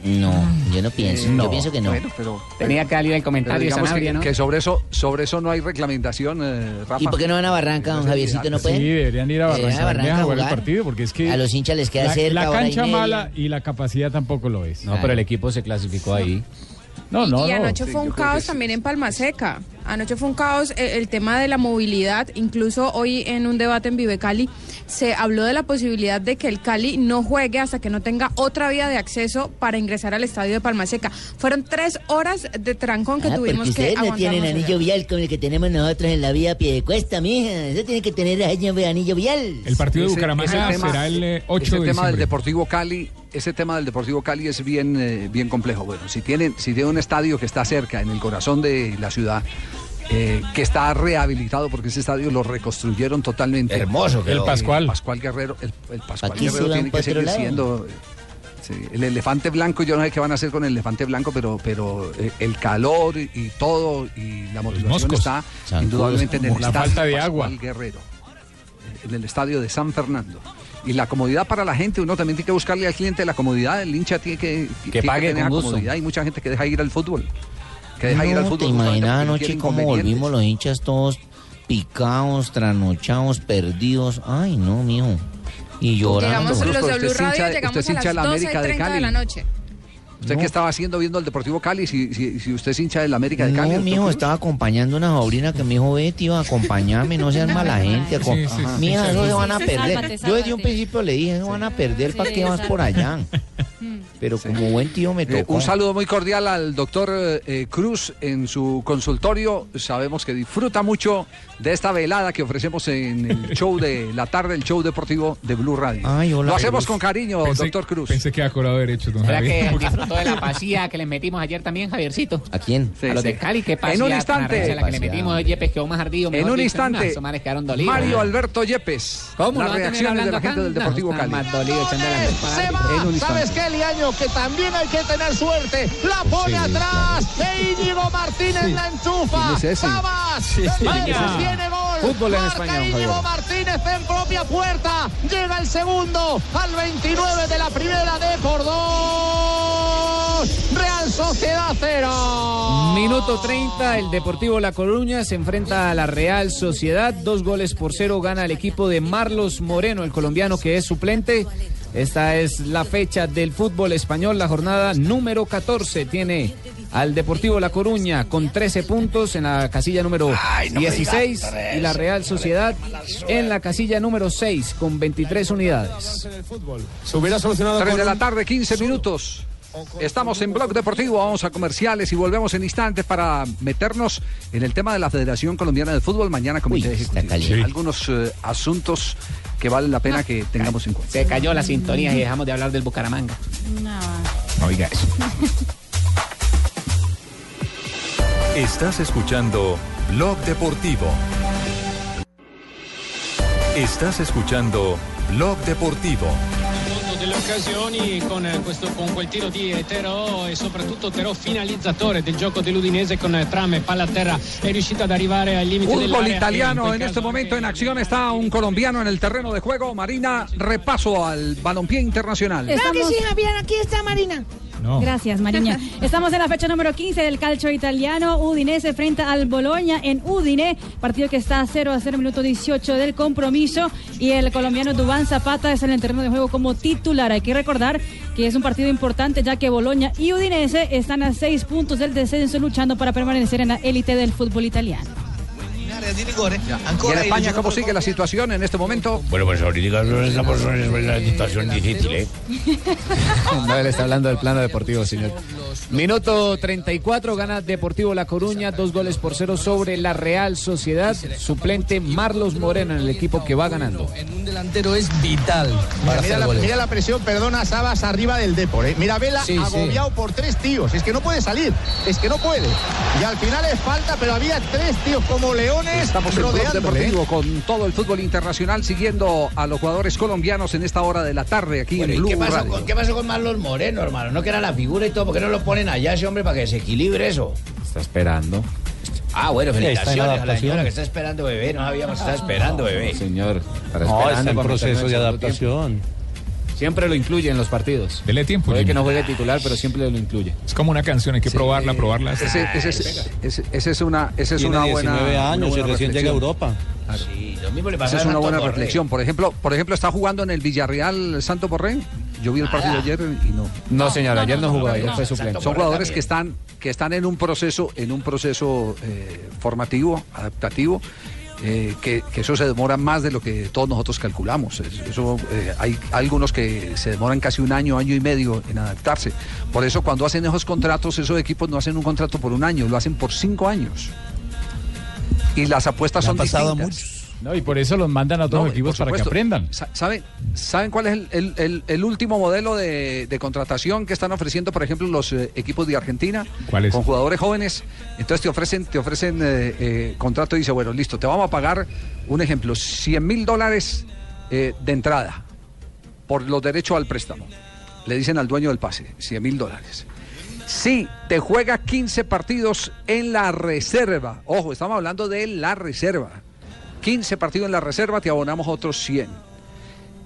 No, yo no pienso. no. Yo pienso que no. Bueno, pero, Tenía que salir el comentario Sanabria, que, ¿no? que sobre eso sobre eso no hay reglamentación, eh, Rafa. ¿Y por qué no van a Barranca, don Javiercito? ¿No pueden? Sí, deberían ir a Barranca, a Barranca a jugar el partido porque es que A los hinchas les queda la, cerca, la hora y cancha mala y la capacidad tampoco lo es. No, pero el equipo se clasificó ahí. No, no, y no. anoche Sí, fue un caos sí. también en Palma Seca. Anoche fue un caos eh, el tema de la movilidad. Incluso hoy en un debate en Vive Cali se habló de la posibilidad de que el Cali no juegue hasta que no tenga otra vía de acceso para ingresar al estadio de Palma Seca. Fueron tres horas de trancón que Ah, porque tuvimos que ustedes no tienen anillo vial como el que tenemos nosotros en la vía pie de cuesta, mija. Eso tiene que tener anillo vial. El partido de Bucaramanga ese tema- será el eh, 8 ese de tema del diciembre. Deportivo Cali, ese tema del Deportivo Cali es bien, eh, bien complejo. Bueno, si tienen, si tiene un estadio que está cerca, en el corazón de la ciudad, eh, que está rehabilitado porque ese estadio lo reconstruyeron totalmente. Hermoso quedó. El Pascual. Pascual Guerrero, el, el Pascual Aquí Guerrero tiene que seguir lado. siendo. sí, el elefante blanco, yo no sé qué van a hacer con el elefante blanco, pero, pero eh, el calor y, todo y la motivación moscos. está indudablemente en el la estadio falta de Pascual agua. Guerrero, en el estadio de San Fernando. Y la comodidad para la gente, uno también tiene que buscarle al cliente la comodidad, el hincha tiene que, tiene pague tener con la comodidad. Hay mucha gente que deja ir al fútbol. Que deja ir al No, fútbol. ¿te imaginas anoche cómo volvimos los hinchas todos picados, trasnochados, perdidos? Ay, no, mijo. Y llorando. Llegamos los Usted de es Blue hincha Radio, de- llegamos a de las la 12 y América de 30 de la noche. ¿Usted No. qué estaba haciendo viendo el Deportivo Cali? Si, si, si usted es hincha del América de Cali. No, mijo, Cruz? estaba acompañando a una sobrina que me dijo, Betty, iba a acompañarme, no seas (laughs) mala gente. Sí, sí, sí, Mija, sí, se van a perder. Sálvate, Yo desde un principio le dije, no van a perder, ¿para Sí, qué vas por allá? (laughs) Pero como buen tío me Eh, tocó. un saludo muy cordial al doctor eh, Cruz en su consultorio. Sabemos que disfruta mucho de esta velada que ofrecemos en el (laughs) show de la tarde, el show deportivo de Blue Radio. Ay, hola, Lo hacemos Cruz. con cariño, Pensé- doctor Cruz. Pensé que había cobrado derechos, don ¿Será toda la (laughs) pasía que les metimos ayer también, Javiercito. ¿A quién? A los sí. de Cali, qué pasía. En un instante. Metimos Yepes quedó más ardido. En un instante. Mario Alberto Yepes. ¿Cómo? Las reacciones de la gente del Deportivo Cali. ¿Sabes qué, Liaño? Que también hay que tener suerte. La pone atrás. E Íñigo Martínez la enchufa. ¡Vamos! ¡Tiene gol! Fútbol en Marca español. Íñigo Martínez en propia puerta. Llega el segundo al 29 de la primera de Cordón. 2, Real Sociedad 0. Minuto 30, el Deportivo La Coruña se enfrenta a la Real Sociedad. Dos goles por cero gana el equipo de Marlos Moreno, el colombiano que es suplente. Esta es la fecha del fútbol español, la jornada número 14 tiene al Deportivo La Coruña con 13 puntos en la casilla número Ay, no 16 y la Real Sociedad en eh. la casilla número 6 con 23 unidades. Se hubiera solucionado 3 de la tarde, 15 minutos. Estamos en Blog Deportivo, vamos a comerciales y volvemos en instantes para meternos en el tema de la Federación Colombiana de Fútbol. Mañana Comité Ejecutivo. caliente. Algunos eh, asuntos que valen la pena que tengamos en cuenta. Se cayó la sintonía y dejamos de hablar del Bucaramanga. No. Oiga eso. (laughs) Estás escuchando Blog Deportivo. Estás escuchando Blog Deportivo. Delle occasioni con, eh, questo, con quel tiro di Terò e soprattutto Terò finalizzatore del gioco dell'Udinese con eh, trame, palla a terra è riuscito ad arrivare al limite Fútbol dell'area. italiano, en caso este momento en acción está un colombiano en el terreno de juego. Marina, repaso al balompié internacional. Claro que sí, Javier, aquí está Marina. Gracias, Mariña. (laughs) Estamos en la fecha número 15 del calcio italiano. Udinese frente al Boloña en Udine. Partido que está 0 a 0, minuto 18 del compromiso. Y el colombiano Dubán Zapata es en el terreno de juego como titular. Hay que recordar que es un partido importante ya que Boloña y Udinese están a 6 puntos del descenso luchando para permanecer en la élite del fútbol italiano. ¿Y en España cómo sigue la situación en este momento? Bueno, pues ahorita estamos en una situación difícil, ¿eh? No, (laughs) él está hablando del plano deportivo, señor. Minuto 34, gana Deportivo La Coruña, dos goles por cero sobre la Real Sociedad. Suplente Marlos Moreno en el equipo que va ganando. Un delantero es vital para Mira, la, goles. mira la presión, perdona, Sabas arriba del Depor. ¿eh? Mira, Vela Sí, sí. agobiado por tres tíos. Es que no puede salir, es que no puede. Y al final es falta, pero había tres tíos como leones Estamos en Blog. Deportivo con todo el fútbol internacional siguiendo a los jugadores colombianos en esta hora de la tarde aquí Bueno, en ¿y Blue qué pasó, Radio. con, qué pasó con Marlon Moreno, hermano? No que era la figura y todo, ¿por qué no lo ponen allá ese hombre para que se equilibre eso? Está esperando. Ah, bueno, felicitaciones a la señora que está esperando bebé. No sabíamos que está esperando bebé. Señor, para No, está en proceso de adaptación. tiempo. Siempre lo incluye en los partidos. Dele tiempo, Puede que no juegue titular, pero siempre lo incluye. Es como una canción, hay que probarla, probarla. hasta- Ese, ese es- ese- ese es una, ese es Tiene una buena. 19 una años y recién llega a reflexión. Europa. Sí, lo mismo le Esa pasó es una buena Borré. reflexión. Por ejemplo, por ejemplo, está jugando en el Villarreal Santo Borré. Yo vi el partido Nada. ayer y no. No, señor, ayer no jugó, ayer no, fue suplente. Son jugadores también. que están que están en un proceso en un proceso eh, formativo, adaptativo. Eh, que, que eso se demora más de lo que todos nosotros calculamos. Es- Eso, eh, hay algunos que se demoran casi un año, año y medio en adaptarse. Por eso cuando hacen esos contratos, esos equipos no hacen un contrato por un año, lo hacen por cinco años. Y las apuestas son pasado a distintas. No, y por eso los mandan a otros No, equipos para que aprendan. Sa- ¿Saben, ¿saben cuál es el, el- el- el último modelo de, de contratación que están ofreciendo, por ejemplo, los eh, equipos de Argentina? ¿Cuál es? Con jugadores jóvenes. Entonces te ofrecen, te ofrecen eh, eh, contrato y dice, bueno, listo, te vamos a pagar, un ejemplo, 100 mil dólares de entrada por los derechos al préstamo. Le dicen al dueño del pase, 100 mil dólares. Si te juega 15 partidos en la reserva, ojo, estamos hablando de la reserva. 15 partidos en la reserva, te abonamos otros 100.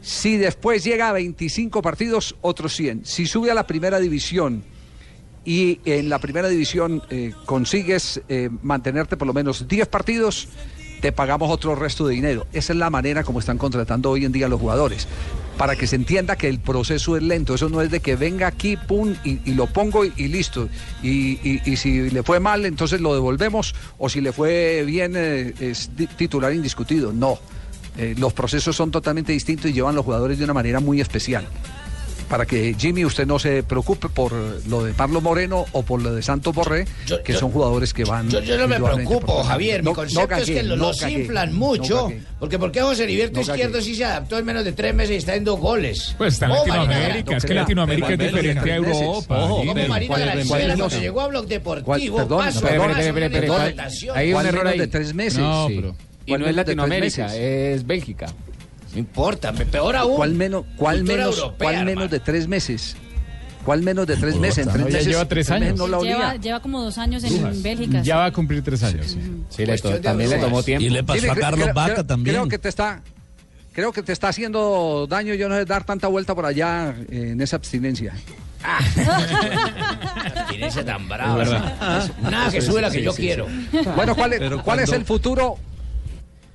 Si después llega a 25 partidos, otros 100. Si sube a la primera división y en la primera división eh, consigues eh, mantenerte por lo menos 10 partidos, te pagamos otro resto de dinero. Esa es la manera como están contratando hoy en día los jugadores. Para que se entienda que el proceso es lento. Eso no es de que venga aquí, pum, y, lo pongo y, listo. Y, y- si le fue mal, entonces lo devolvemos. O si le fue bien, eh, es titular indiscutido. No. Eh, los procesos son totalmente distintos y llevan los jugadores de una manera muy especial. Para que Jimmy usted no se preocupe por lo de Pablo Moreno o por lo de Santos Borré, que son jugadores que van. Yo, yo no me preocupo, Javier. No- Mi no concepto es que no los inflan mucho. cagué. porque ¿por qué José Heriberto. Izquierdo sí se adaptó en menos de tres meses y está en dos goles? Pues está en Oh, Latinoamérica, es que. Latinoamérica es diferente a. Europa. Ojo, como Marina ¿Cuál- Granciera, cuál- cuando llegó a Blog ¿Cuál- Deportivo, perdón, paso perdón, a paso, espere, espere, espere, no ¿cuál- rotación. Hay un ¿Cuál error de tres meses? No, pero- Y ¿Cuál no es Latinoamérica, meses? es Bélgica. No importa, me- peor aún. ¿Cuál menos, cuál menos, europea, cuál menos hermano. de tres meses? ¿Cuál menos de tres meses? En No, tres ya meses, lleva tres años. no la olía. Lleva, lleva como dos años en Bélgica. Ya va a cumplir tres años. sí. Sí, le to- también le tomó tiempo. Y le pasó Dime, a Carlos creo- Vaca creo- también. Creo que te está, creo que te está haciendo daño. Yo no sé dar tanta vuelta por allá eh, en esa abstinencia. (laughs) Abstinencia tan brava. Sí. Nada que sube la que yo quiero. Bueno, ¿cuál es, Pero cuál es cuando- el futuro?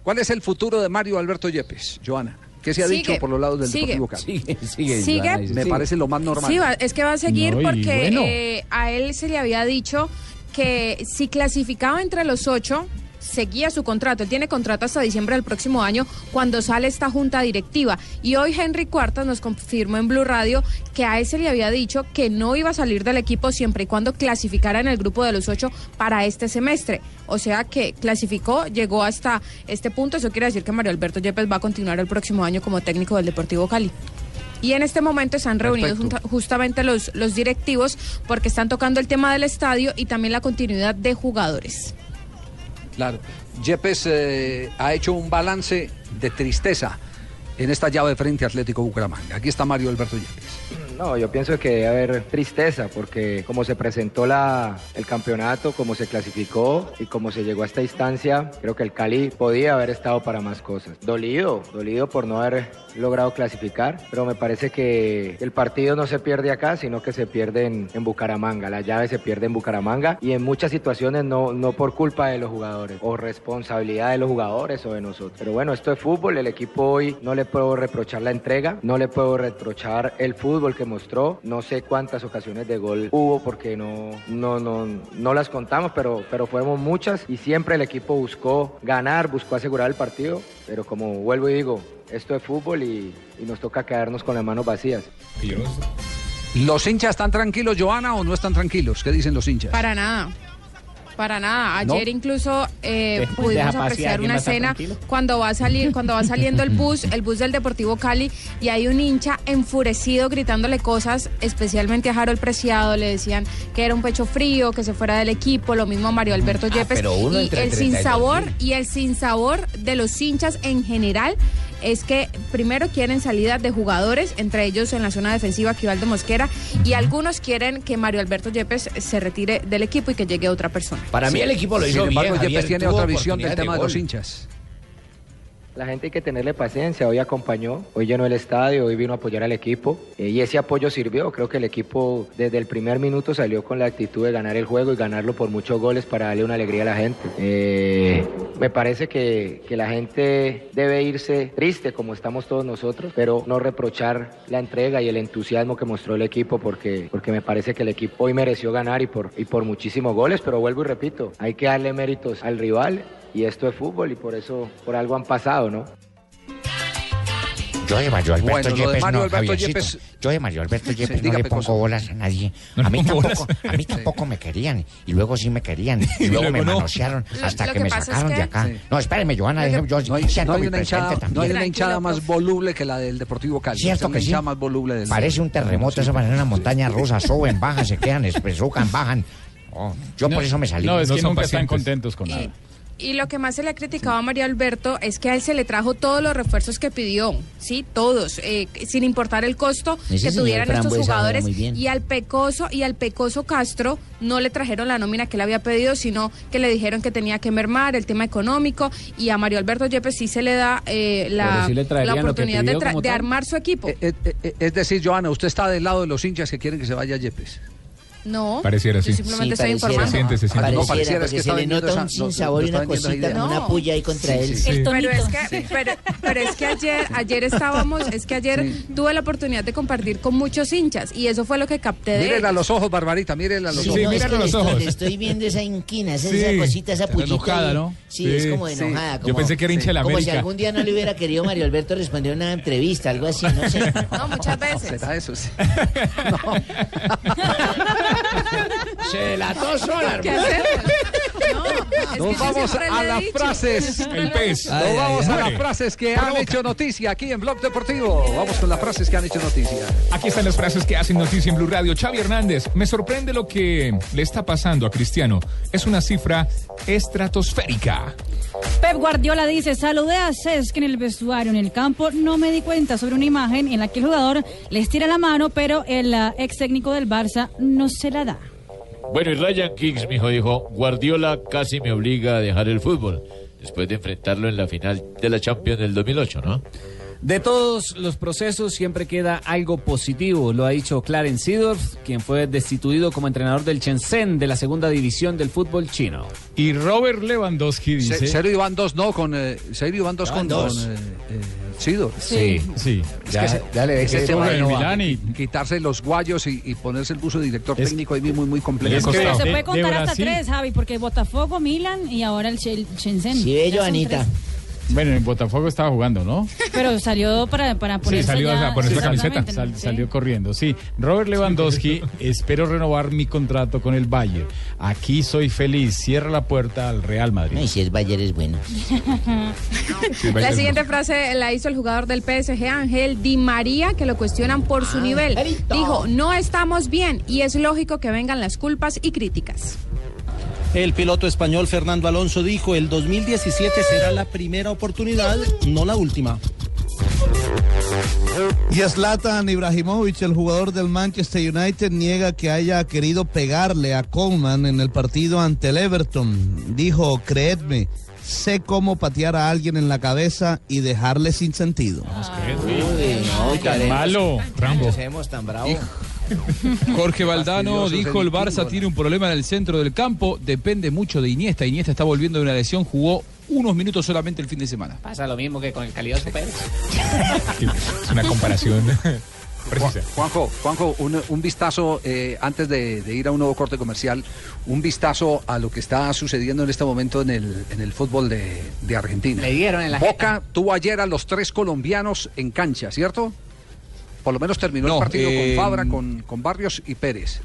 ¿Cuál es el futuro de Mario Alberto Yepes, Joana? ¿Qué se ha Sigue, dicho por los lados del sigue. Deportivo Cali? Sigue, sigue, Sigue. Me sigue. parece lo más normal. Sí, va- es que va a seguir No, porque bueno. eh, a él se le había dicho que si clasificaba entre los ocho, seguía su contrato. Él tiene contrato hasta diciembre del próximo año cuando sale esta junta directiva. Y hoy Henry Cuartas nos confirmó en Blue Radio que a él se le había dicho que no iba a salir del equipo siempre y cuando clasificara en el grupo de los ocho para este semestre. O sea que clasificó, llegó hasta este punto. Eso quiere decir que Mario Alberto Yepes va a continuar el próximo año como técnico del Deportivo Cali. Y en este momento están reunidos Perfecto. junta- justamente los, los directivos porque están tocando el tema del estadio y también la continuidad de jugadores. Claro. Yepes eh, ha hecho un balance de tristeza en esta llave frente a Atlético Bucaramanga. Aquí está Mario Alberto Yepes. No, yo pienso que debe haber tristeza porque como se presentó el campeonato, como se clasificó y como se llegó a esta instancia, creo que el Cali podía haber estado para más cosas. Dolido, dolido por no haber logrado clasificar, pero me parece que el partido no se pierde acá, sino que se pierde en, en Bucaramanga. La llave se pierde en Bucaramanga y en muchas situaciones no, no por culpa de los jugadores o responsabilidad de los jugadores o de nosotros. Pero bueno, esto es fútbol, el equipo hoy no le puedo reprochar la entrega, no le puedo reprochar el fútbol que mostró, no sé cuántas ocasiones de gol hubo porque no, no, no, no las contamos, pero, pero fueron muchas y siempre el equipo buscó ganar, buscó asegurar el partido, pero como vuelvo y digo, esto es fútbol y, y nos toca quedarnos con las manos vacías. ¿Los hinchas están tranquilos, Joana, o no están tranquilos? ¿Qué dicen los hinchas? Para nada. Para nada. ¿No? Ayer incluso eh, pudimos apreciar ¿quién una escena cuando va a salir, cuando va saliendo el bus, el bus del Deportivo Cali, y hay un hincha enfurecido gritándole cosas, especialmente a Harold Preciado, le decían que era un pecho frío, que se fuera del equipo, lo mismo a Mario Alberto Yepes. pero uno y entre el 32 sinsabor y el sinsabor de los hinchas en general es que primero quieren salida de jugadores, entre ellos en la zona defensiva Quivaldo Mosquera, y algunos quieren que Mario Alberto Yepes se retire del equipo y que llegue otra persona. Para mí el equipo lo Sin hizo embargo, bien, Yepes tiene otra visión del de tema de los hinchas. La gente hay que tenerle paciencia, hoy acompañó, hoy llenó el estadio, hoy vino a apoyar al equipo. Eh, y ese apoyo sirvió, creo que el equipo desde el primer minuto salió con la actitud de ganar el juego y ganarlo por muchos goles para darle una alegría a la gente. Eh, me parece que, que la gente debe irse triste como estamos todos nosotros, pero no reprochar la entrega y el entusiasmo que mostró el equipo porque, porque me parece que el equipo hoy mereció ganar y por, y por muchísimos goles, pero vuelvo y repito, hay que darle méritos al rival y esto es fútbol y por eso, por algo han pasado, ¿no? Yo de Mario Alberto Bueno, Yepes Mario no, Alberto Javiercito. Yepes- Yo de Mario Alberto Sí, Yepes no le pongo bolas a nadie. A mí tampoco, a mí tampoco me querían y luego sí me querían (laughs) y luego me luego no. manosearon hasta lo que que me es sacaron de acá. Sí. No, espéreme, Joana, yo No hay, no hay una hinchada, también. no hay una hinchada más voluble que la del Deportivo Cali. Cierto que sí. más voluble del Parece un terremoto, eso parece una montaña rusa, suben, bajan, se quedan, espesucan, bajan. Oh, yo por eso me salí. No, es que nunca están contentos con nada. Y lo que más se le ha criticado a Mario Alberto es que a él se le trajo todos los refuerzos que pidió, sí, todos, eh, sin importar el costo Ese que tuvieran estos Frambuesa jugadores. Y al Pecoso y al Pecoso Castro no le trajeron la nómina que él había pedido, sino que le dijeron que tenía que mermar el tema económico. Y a Mario Alberto Yepes sí se le da eh, la, sí le oportunidad de, de armar su equipo. Eh, eh, eh, es decir, Joana, usted está del lado de los hinchas que quieren que se vaya Yepes. No, Pareciera, yo sí. simplemente Sí, estoy informando. Se siente, se siente. Pareciera, No, pareciera, es porque que se le nota un sinsabor y una cosita, una puya ahí contra Sí, él. sí, sí. Pero es que, pero, pero es que ayer, ayer estábamos, es que ayer tuve la oportunidad de compartir con muchos hinchas y eso fue lo que capté de Mírenle a los ojos, Barbarita, mírenle a los Sí, ojos. no, es que le estoy, le estoy viendo esa inquina, esa, Sí, esa cosita, esa pullita. enojada. ¿no? Sí, Sí, es como sí. enojada. Yo Como, pensé que era hincha de la Como si América. algún día no le hubiera querido Mario Alberto responder una entrevista, algo así, no sé. No, muchas (laughs) veces. ¿Será eso? Sí. (laughs) (laughs) Se sola. No, es que Nos vamos a las frases. (laughs) El pez. Nos Ay, vamos ay, a ay. las frases que han hecho noticia aquí en Blog Deportivo. Vamos con las frases que han hecho noticia. Aquí están las frases que hacen noticia en Blue Radio. Xavi Hernández, me sorprende lo que le está pasando a Cristiano. Es una cifra estratosférica. Pep Guardiola dice, saludé a Cesc en el vestuario, en el campo, no me di cuenta sobre una imagen en la que el jugador les tira la mano, pero el ah, ex técnico del Barça no se la da. Bueno, y Ryan Giggs, mi hijo, dijo, Guardiola casi me obliga a dejar el fútbol, después de enfrentarlo en la final de la Champions del 2008, ¿no? De todos los procesos siempre queda algo positivo, lo ha dicho Clarence Seedorf, quien fue destituido como entrenador del Shenzhen de la segunda división del fútbol chino. Y Robert Lewandowski dice... Se- y van dos, no, con. Eh, con. dos. con, eh, eh, Sí, Sí. Sí. Es Ya- que se- ya le ese tema de Milán y- quitarse los guayos y, y ponerse el buzo de director Es- técnico ahí mismo muy, muy complejo. Es que- Pero se de- puede de contar hasta Brasil. tres, Javi, porque Botafogo, Milan y ahora el, Sh- el Shenzhen. Sí, Ya bello, son Anita. tres. Bueno, en Botafogo estaba jugando, ¿no? Pero salió para, para Sí, ponerse salió ya- a ponerse la camiseta, sal- sí. salió corriendo. Sí, Robert Lewandowski, espero renovar mi contrato con el Bayern. Aquí soy feliz, cierra la puerta al Real Madrid. Y si es Bayer es bueno. (laughs) Sí, La Bayern siguiente no. frase la hizo el jugador del PSG, Ángel Di María, que lo cuestionan por su nivel. Dijo, no estamos bien y es lógico que vengan las culpas y críticas. El piloto español Fernando Alonso dijo, el 2017 será la primera oportunidad, no la última. Y Zlatan Ibrahimovic, el jugador del Manchester United, niega que haya querido pegarle a Coleman en el partido ante el Everton. Dijo, creedme, sé cómo patear a alguien en la cabeza y dejarle sin sentido. no, tan malo, Rambo. Tan bravos. Jorge Valdano dijo el Barça tiene un problema en el centro del campo, depende mucho de Iniesta. Iniesta está volviendo de una lesión, jugó unos minutos solamente el fin de semana. Pasa lo mismo que con el calidoso Pérez. Es una comparación (laughs) precisa. Juanjo, Juanjo, un, un vistazo eh, antes de, de ir a un nuevo corte comercial, un vistazo a lo que está sucediendo en este momento en el, en el fútbol de, de Argentina. Le dieron en la Boca tuvo ayer a los tres colombianos en cancha, ¿cierto? Por lo menos terminó No, el partido eh, con Fabra, con, con Barrios y Pérez.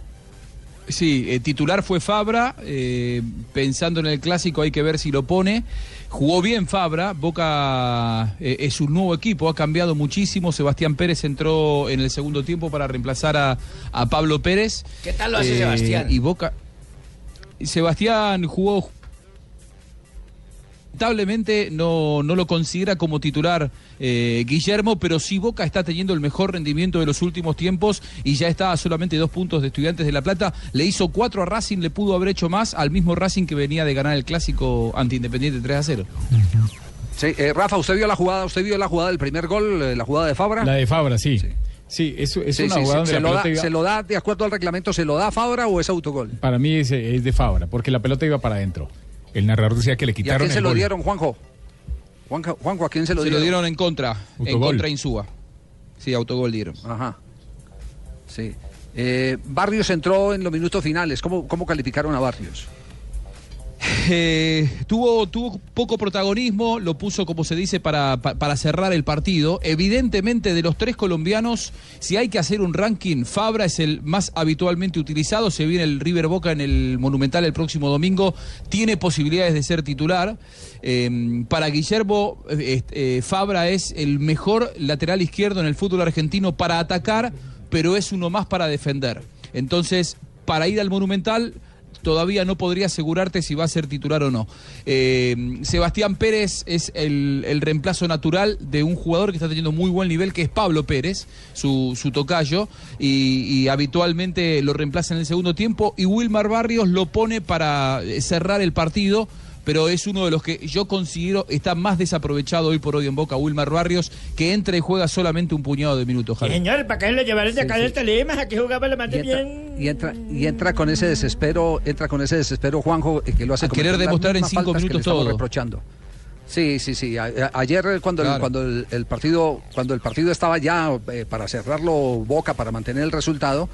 Sí, eh, titular fue Fabra, eh, pensando en el clásico hay que ver si lo pone. Jugó bien Fabra, Boca eh, es un nuevo equipo, ha cambiado muchísimo. Sebastián Pérez entró en el segundo tiempo para reemplazar a, a Pablo Pérez. ¿Qué tal lo hace Eh, Sebastián? Y Boca. Sebastián jugó. Lamentablemente no, no lo considera como titular eh, Guillermo, pero sí Boca está teniendo el mejor rendimiento de los últimos tiempos y ya está a solamente dos puntos de Estudiantes de La Plata. Le hizo cuatro a Racing, le pudo haber hecho más al mismo Racing que venía de ganar el clásico ante Independiente 3 a 0. Sí, eh, Rafa, ¿usted vio la jugada? ¿Usted vio la jugada del primer gol, eh, la jugada de Fabra? La de Fabra, sí. Sí, es, es Sí, una sí, jugada sí. donde ¿Se, la lo da, iba- ¿Se lo da de acuerdo al reglamento? ¿Se lo da a Fabra o es autogol? Para mí es, es de Fabra, porque la pelota iba para adentro. El narrador decía que le ¿Y a quitaron quién se el lo gol. dieron, Juanjo? Juanjo, Juanjo, ¿a quién se lo Se dieron? lo dieron en contra, en contra Insúa. Sí, autogol dieron. Ajá. Sí. Eh, Barrios entró en los minutos finales. ¿Cómo, cómo calificaron a Barrios? Eh, tuvo, tuvo poco protagonismo, lo puso, como se dice, para, pa- para cerrar el partido. Evidentemente, de los tres colombianos, si hay que hacer un ranking, Fabra es el más habitualmente utilizado. Se viene el River Boca en el Monumental el próximo domingo. Tiene posibilidades de ser titular. Eh, para Guillermo, eh, eh, Fabra es el mejor lateral izquierdo en el fútbol argentino para atacar, pero es uno más para defender. Entonces, para ir al Monumental todavía no podría asegurarte si va a ser titular o no. Eh, Sebastián Pérez es el, el reemplazo natural de un jugador que está teniendo muy buen nivel, que es Pablo Pérez, su, su tocayo, y, y habitualmente lo reemplaza en el segundo tiempo, y Wilmar Barrios lo pone para eh, cerrar el partido. Pero es uno de los que yo considero está más desaprovechado hoy por hoy en Boca, Wilmar Barrios, que entra y juega solamente un puñado de minutos. Javi. Señor, ¿para qué lo llevaron de acá Sí, del sí. Tolima? Aquí jugaba la entra, bien. y entra, y entra con ese desespero, entra con ese desespero, Juanjo, eh, que lo hace A querer demostrar en cinco minutos todo. reprochando. Sí, sí, sí. A- ayer cuando, el, cuando el, el partido, cuando el partido estaba ya eh, para cerrarlo Boca, para mantener el resultado,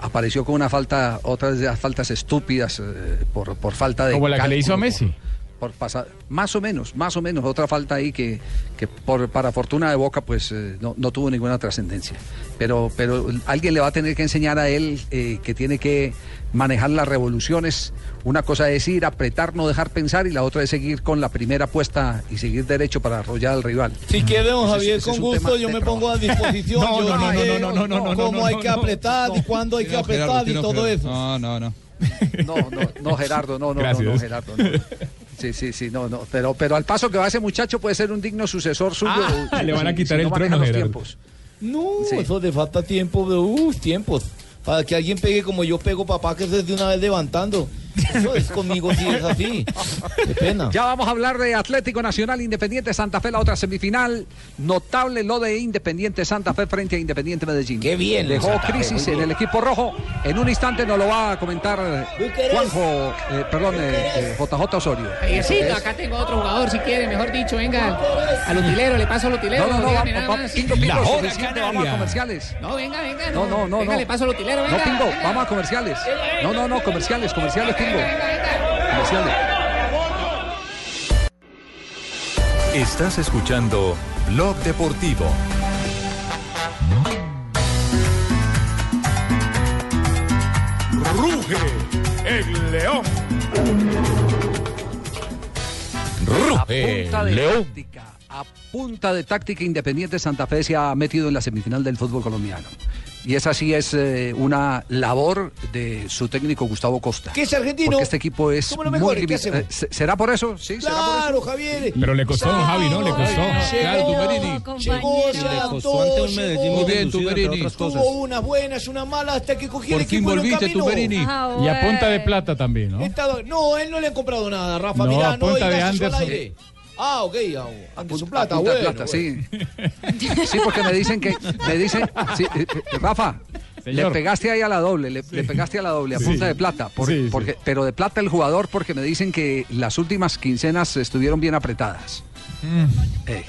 apareció con una falta, otras de las faltas estúpidas eh, por, por falta de. Como la que le hizo a Messi. por pasar, más o menos, más o menos, otra falta ahí que, que por, para fortuna de Boca pues eh, no, no tuvo ninguna trascendencia. Pero, pero alguien le va a tener que enseñar a él eh, que tiene que manejar las revoluciones. Una cosa es ir, apretar, no dejar pensar y la otra es seguir con la primera apuesta y seguir derecho para arrollar al rival. Si quiere, don Javier, ese con gusto yo me trabajo. pongo a disposición. No, yo no, no, diré no, no, no, no, cómo no, hay no, que no. apretar y cuándo hay que apretar y no, todo eso. No, no, no. No, no, no, Gerardo, no, no, no, Gerardo. No. Sí, sí, sí, no, no. Pero, pero al paso que va ese muchacho puede ser un digno sucesor suyo. Ah, le van a si- quitar si el no maneja trono, los tiempos. No, Sí. eso le falta tiempo, de uh, tiempos. Para que alguien pegue como yo pego, papá, que se de una vez levantando. Eso es conmigo, sí es así. Qué pena. Ya vamos a hablar de Atlético Nacional Independiente Santa Fe, la otra semifinal. Notable lo de Independiente Santa Fe frente a Independiente Medellín. Qué bien, Dejó Santa crisis en el equipo rojo. En un instante nos lo va a comentar eh, Juanjo, eh, perdón, eh, eh, JJ Osorio. Javiercito, acá tengo otro jugador, si quiere, mejor dicho, venga. Al utilero, le paso al utilero. No, no, no, dígame vamos. Pingo, a comerciales. No, venga, venga. No, no, no. Venga, no. le paso al utilero, venga. No, Pingo, venga. vamos a comerciales. No, no, no, comerciales, comerciales, Comerciales. Estás escuchando Blog Deportivo. Ruge el león. Punta de táctica, a punta de táctica Independiente Santa Fe se ha metido en la semifinal del fútbol colombiano. Y esa sí es eh, una labor de su técnico Gustavo Costa. ¿Qué es argentino? Porque este equipo es ¿Cómo lo muy. Eh, ¿se- ¿Será por eso? Sí, será por eso. Claro, Javier. Pero le costó, don Javi, ¿no? Le costó. Claro, Tumberini. Llegó, Le costó ante un Medellín llegó, Muy bien, Tumberini. Tuvo unas buenas, unas malas, hasta que cogió Por el equipo volviste. Tumberini. Ah, Y a punta de plata también, ¿no? Estaba- no, él no le han comprado nada, Rafa. No, mirá, a no punta de eso al Anderson. Ah, ok, ah, Anderson A Plata, punta de bueno. plata, bueno. sí. (laughs) Sí, porque me dicen que, me dicen, sí, eh, eh, Rafa, Señor. le pegaste ahí a la doble, le, le pegaste a la doble, a Sí. punta de plata, por- Sí, sí. porque, pero de plata el jugador porque me dicen que las últimas quincenas estuvieron bien apretadas. Mm. Eh,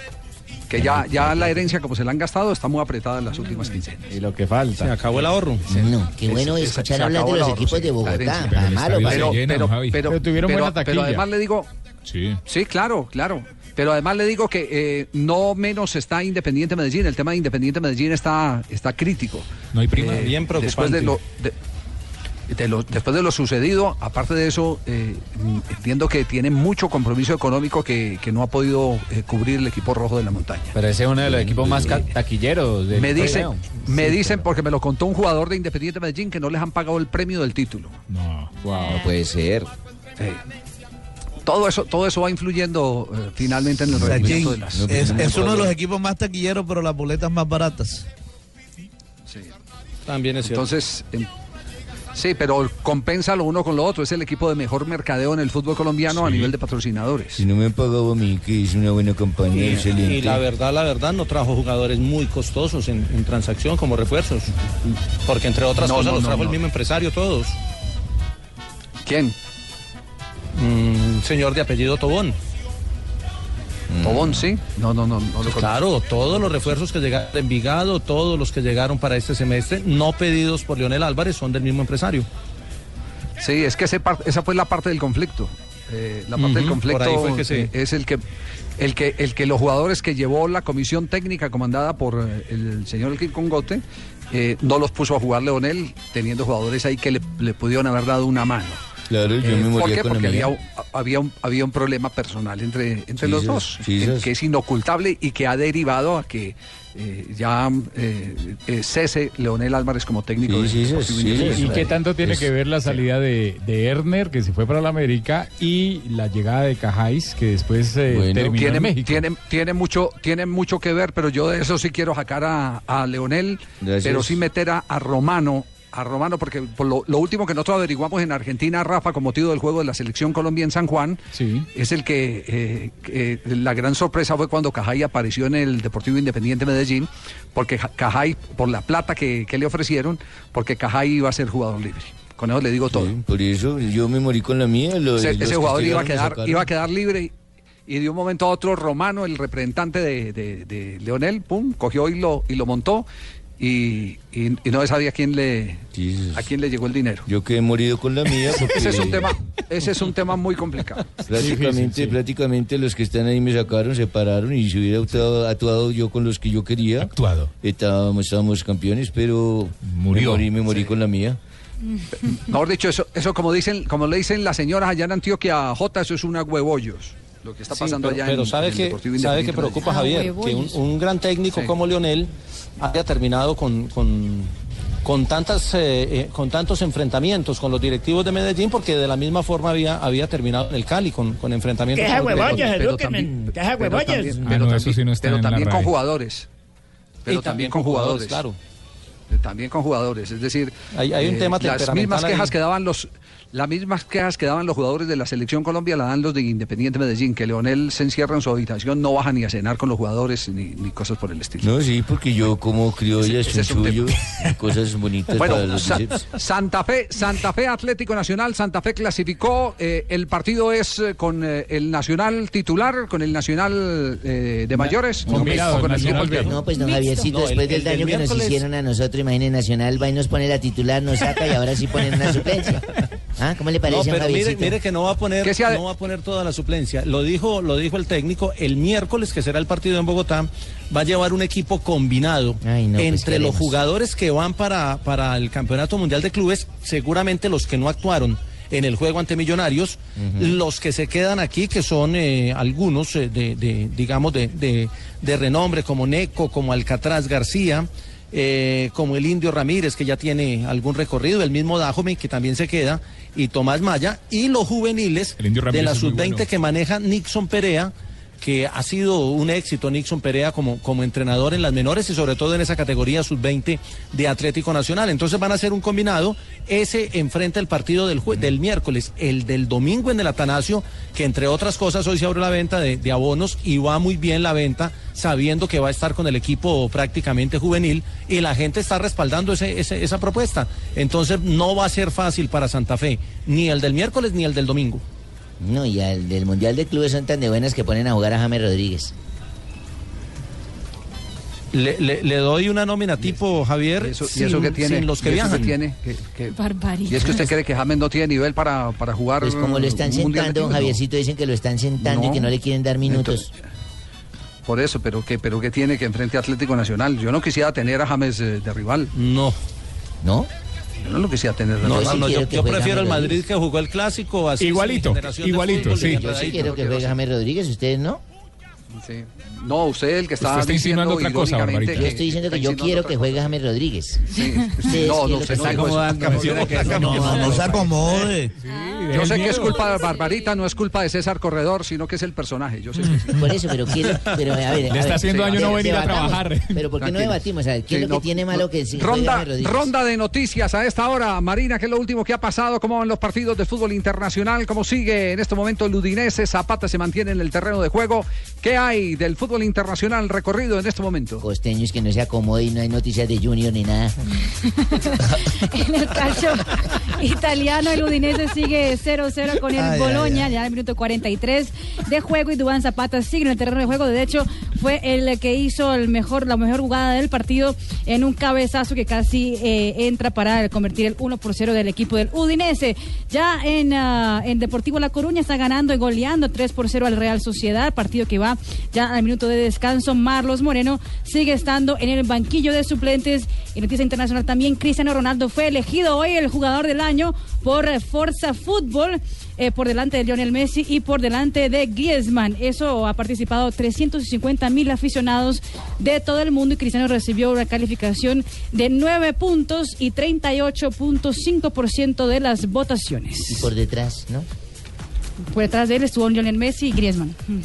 que ya, ya la herencia como se la han gastado está muy apretada en las últimas quincenas. Y lo que Se falta. acabó el ahorro. No, qué bueno Es- escuchar se hablar de los ahorro, equipos sí, de Bogotá. Pero se Pero, pero, pero, Pero tuvieron pero- buena pero taquilla. además le digo, Sí. Sí, claro, claro. Pero además le digo que eh, no menos está Independiente Medellín. El tema de Independiente Medellín está, está crítico. No hay prima. Eh, Bien Después preocupante. de lo, de- de lo- después de lo sucedido, aparte de eso, eh, entiendo que tiene mucho compromiso económico que, que no ha podido eh, cubrir el equipo rojo de la montaña. Pero ese es uno de los equipos más taquilleros del Me dicen, torneo. me dicen, porque me lo contó un jugador de Independiente Medellín, que no les han pagado el premio del título. No. Wow. puede ser. Eh, todo eso, todo eso va influyendo eh, finalmente en el rendimiento de las. Es, es uno de los equipos más taquilleros, pero las boletas más baratas. También es cierto. Entonces, sí, pero compensa lo uno con lo otro. Es el equipo de mejor mercadeo en el fútbol colombiano a nivel de patrocinadores. Si no me han pagado a mí, que es una buena campaña, Y, excelente. y la verdad, la verdad, no trajo jugadores muy costosos en, en transacción como refuerzos. Porque entre otras No, cosas no, los no, trajo el mismo empresario todos. ¿Quién? Mm, señor de apellido Tobón. Tobón, sí. No, no, no. no lo conozco. Claro, todos los refuerzos que llegaron de Envigado, todos los que llegaron para este semestre, no pedidos por Leonel Álvarez, son del mismo empresario. Sí, es que ese esa fue la parte del conflicto. Eh, la parte del conflicto que sí. eh, es el que, el que el que los jugadores que llevó la comisión técnica comandada por eh, el señor Elkin Congote eh, no los puso a jugar Leonel, teniendo jugadores ahí que le, le pudieron haber dado una mano. Claro, yo Eh, me ¿Por qué? con Porque había, había, un, había un problema personal entre, entre los dos, que, es inocultable y que ha derivado a que eh, ya eh, eh, cese Leonel Álvarez como técnico. Sí, del sí, sí. ¿Y qué tanto tiene Es- que ver la salida de, de Erner, que se fue para la América, y la llegada de Cajáis, que después eh, Bueno, terminó tiene, en México? tiene, tiene mucho, tiene mucho que ver, pero yo de eso sí quiero sacar a, a Leonel, Gracias. pero sí meter a, a Romano, a Romano, porque por lo, lo último que nosotros averiguamos en Argentina, Rafa, con motivo del juego de la selección Colombia en San Juan, Sí. es el que eh, que la gran sorpresa fue cuando Cajay apareció en el Deportivo Independiente Medellín, porque Ja- Cajay, por la plata que, que le ofrecieron, porque Cajay iba a ser jugador libre. Con eso le digo todo. Sí, por eso yo me morí con la mía. lo- Ese, jugador iba a, quedar, iba a quedar libre y, y de un momento a otro Romano, el representante de, de- de Leonel, pum, cogió y lo, y lo montó y, y- y no sabía a quién le a quién le llegó el dinero. Yo quedé morido con la mía. porque (laughs) Ese es un tema, ese es un tema muy complicado. (laughs) Prácticamente, prácticamente los que están ahí me sacaron, se pararon y si hubiera actuado, actuado yo con los que yo quería, Actuado. estábamos, estábamos campeones, pero Murió. me morí, me morí con la mía. Mejor dicho, eso, eso como dicen, como le dicen las señoras allá en Antioquia, J, eso es una huevollos. Lo que está Sí, pasando pero, allá pero en, sabe en el que Deportivo sabe que Independiente preocupa Ah, Javier que un, gran técnico Sí. como Lionel haya terminado con, con, con tantas eh, eh, con tantos enfrentamientos con los directivos de Medellín porque de la misma forma había había terminado en el Cali con, con enfrentamientos directivos. Pero también- pero también- Ah, pero no, también- eso sí no está pero en la también con jugadores. Pero Y también con jugadores. claro también con jugadores. Es decir, Hay- hay un tema las mismas ahí. quejas que daban los las mismas quejas que daban los jugadores de la selección Colombia la dan los de Independiente Medellín, que Leonel se encierra en su habitación, no baja ni a cenar con los jugadores ni, ni cosas por el estilo. No, sí, porque yo como criollas, Ese- ese es un chunchullo, cosas bonitas para Bueno, los Sa-. Santa Fe, Santa Fe Atlético Nacional, Santa Fe clasificó. eh, el partido es eh, con eh, el Nacional titular, con el Nacional eh, de mayores, con, o con el. No, pues don Javiercito, después del daño que nos hicieron a nosotros, imaginen Nacional, va y nos pone la titular, nos saca y ahora sí ponen una suplencia. ¿Ah? ¿Cómo le parece, No, pero mire, que no va a poner sea no va a poner toda la suplencia. Lo dijo, lo dijo el técnico, el miércoles que será el partido en Bogotá, va a llevar un equipo combinado no, pues, entre ¿qué los jugadores que van para, para el Campeonato Mundial de Clubes, seguramente los que no actuaron en el juego ante Millonarios, los que se quedan aquí, que son eh, algunos eh, de, de, digamos, de, de, de renombre, como Neco, como Alcatraz García, eh, como el Indio Ramírez, que ya tiene algún recorrido, el mismo Dajome, que también se queda, y Tomás Maya, y los juveniles de la es muy sub-20 bueno. que maneja Nixon Perea, que ha sido un éxito Nixon Perea como, como entrenador en las menores y sobre todo en esa categoría sub-20 de Atlético Nacional. Entonces van a hacer un combinado, ese enfrenta el partido del, del miércoles, el del domingo en el Atanasio, que entre otras cosas hoy se abre la venta de, de abonos y va muy bien la venta, sabiendo que va a estar con el equipo prácticamente juvenil y la gente está respaldando ese- ese- esa propuesta. Entonces no va a ser fácil para Santa Fe, ni el del miércoles ni el del domingo. No, y al del Mundial de Clubes son tan de buenas que ponen a jugar a James Rodríguez. Le, le- le doy una nómina tipo Javier ¿Y eso, y sin, eso que tiene? sin los que ¿Y eso viajan. ¿Y es que usted cree que James no tiene nivel para, para jugar? Pues como lo están sentando, don? Javiercito, dicen que lo están sentando y que no le quieren dar minutos. Por eso, pero que pero que tiene que enfrente a Atlético Nacional. Yo no quisiera tener a James eh, de rival. No. ¿No? Yo no lo quisiera tener No, no, no, yo, yo prefiero el Madrid que jugó el clásico así. Igualito, igualito, sí. Yo sí quiero que juegue James Rodríguez, ¿ustedes no? Sí. No, usted el que está Usted está insinuando otra cosa, Barbarita. Yo estoy diciendo que yo quiero que juegue James Rodríguez. No, ¿qué no, es se que está acomodando. No, no se acomode. Yo sé que es culpa de Barbarita, no es culpa de César Corredor, sino que es el personaje. Yo sé que sí. Por eso, pero quiero. Pero, a ver, a Le está ver, haciendo daño no venir a trabajar. Pero ¿por qué no debatimos? ¿qué es lo que tiene malo que Ronda, ronda de noticias a esta hora. Marina, ¿qué es lo último que ha pasado? ¿Cómo van los partidos de fútbol internacional? ¿Cómo sigue en este momento el Udinese? Zapata se mantiene en el terreno de juego. ¿Qué hay del fútbol internacional recorrido en este momento? Costeños que no se acomode y no hay noticias de Junior ni nada. (laughs) En el calcio italiano, el Udinese sigue 0-0 con el Ay, Boloña, ay, ya en el minuto 43 de juego y Dubán Zapata sigue en el terreno de juego. De hecho, fue el que hizo el mejor, la mejor jugada del partido en un cabezazo que casi eh, entra para convertir el 1 por 0 del equipo del Udinese. Ya en, ah, en Deportivo La Coruña está ganando y goleando 3 por 0 al Real Sociedad, partido que va ya al minuto de descanso. Marlos Moreno sigue estando en el banquillo de suplentes. Y noticia internacional también, Cristiano Ronaldo fue elegido hoy el jugador del año por Forza Fútbol. eh, por delante de Lionel Messi y por delante de Griezmann. Eso ha participado 350 mil aficionados de todo el mundo y Cristiano recibió una calificación de 9 puntos y 38.5% de las votaciones. Y por detrás, ¿no? Por detrás de él estuvo Lionel Messi y Griezmann. Mm.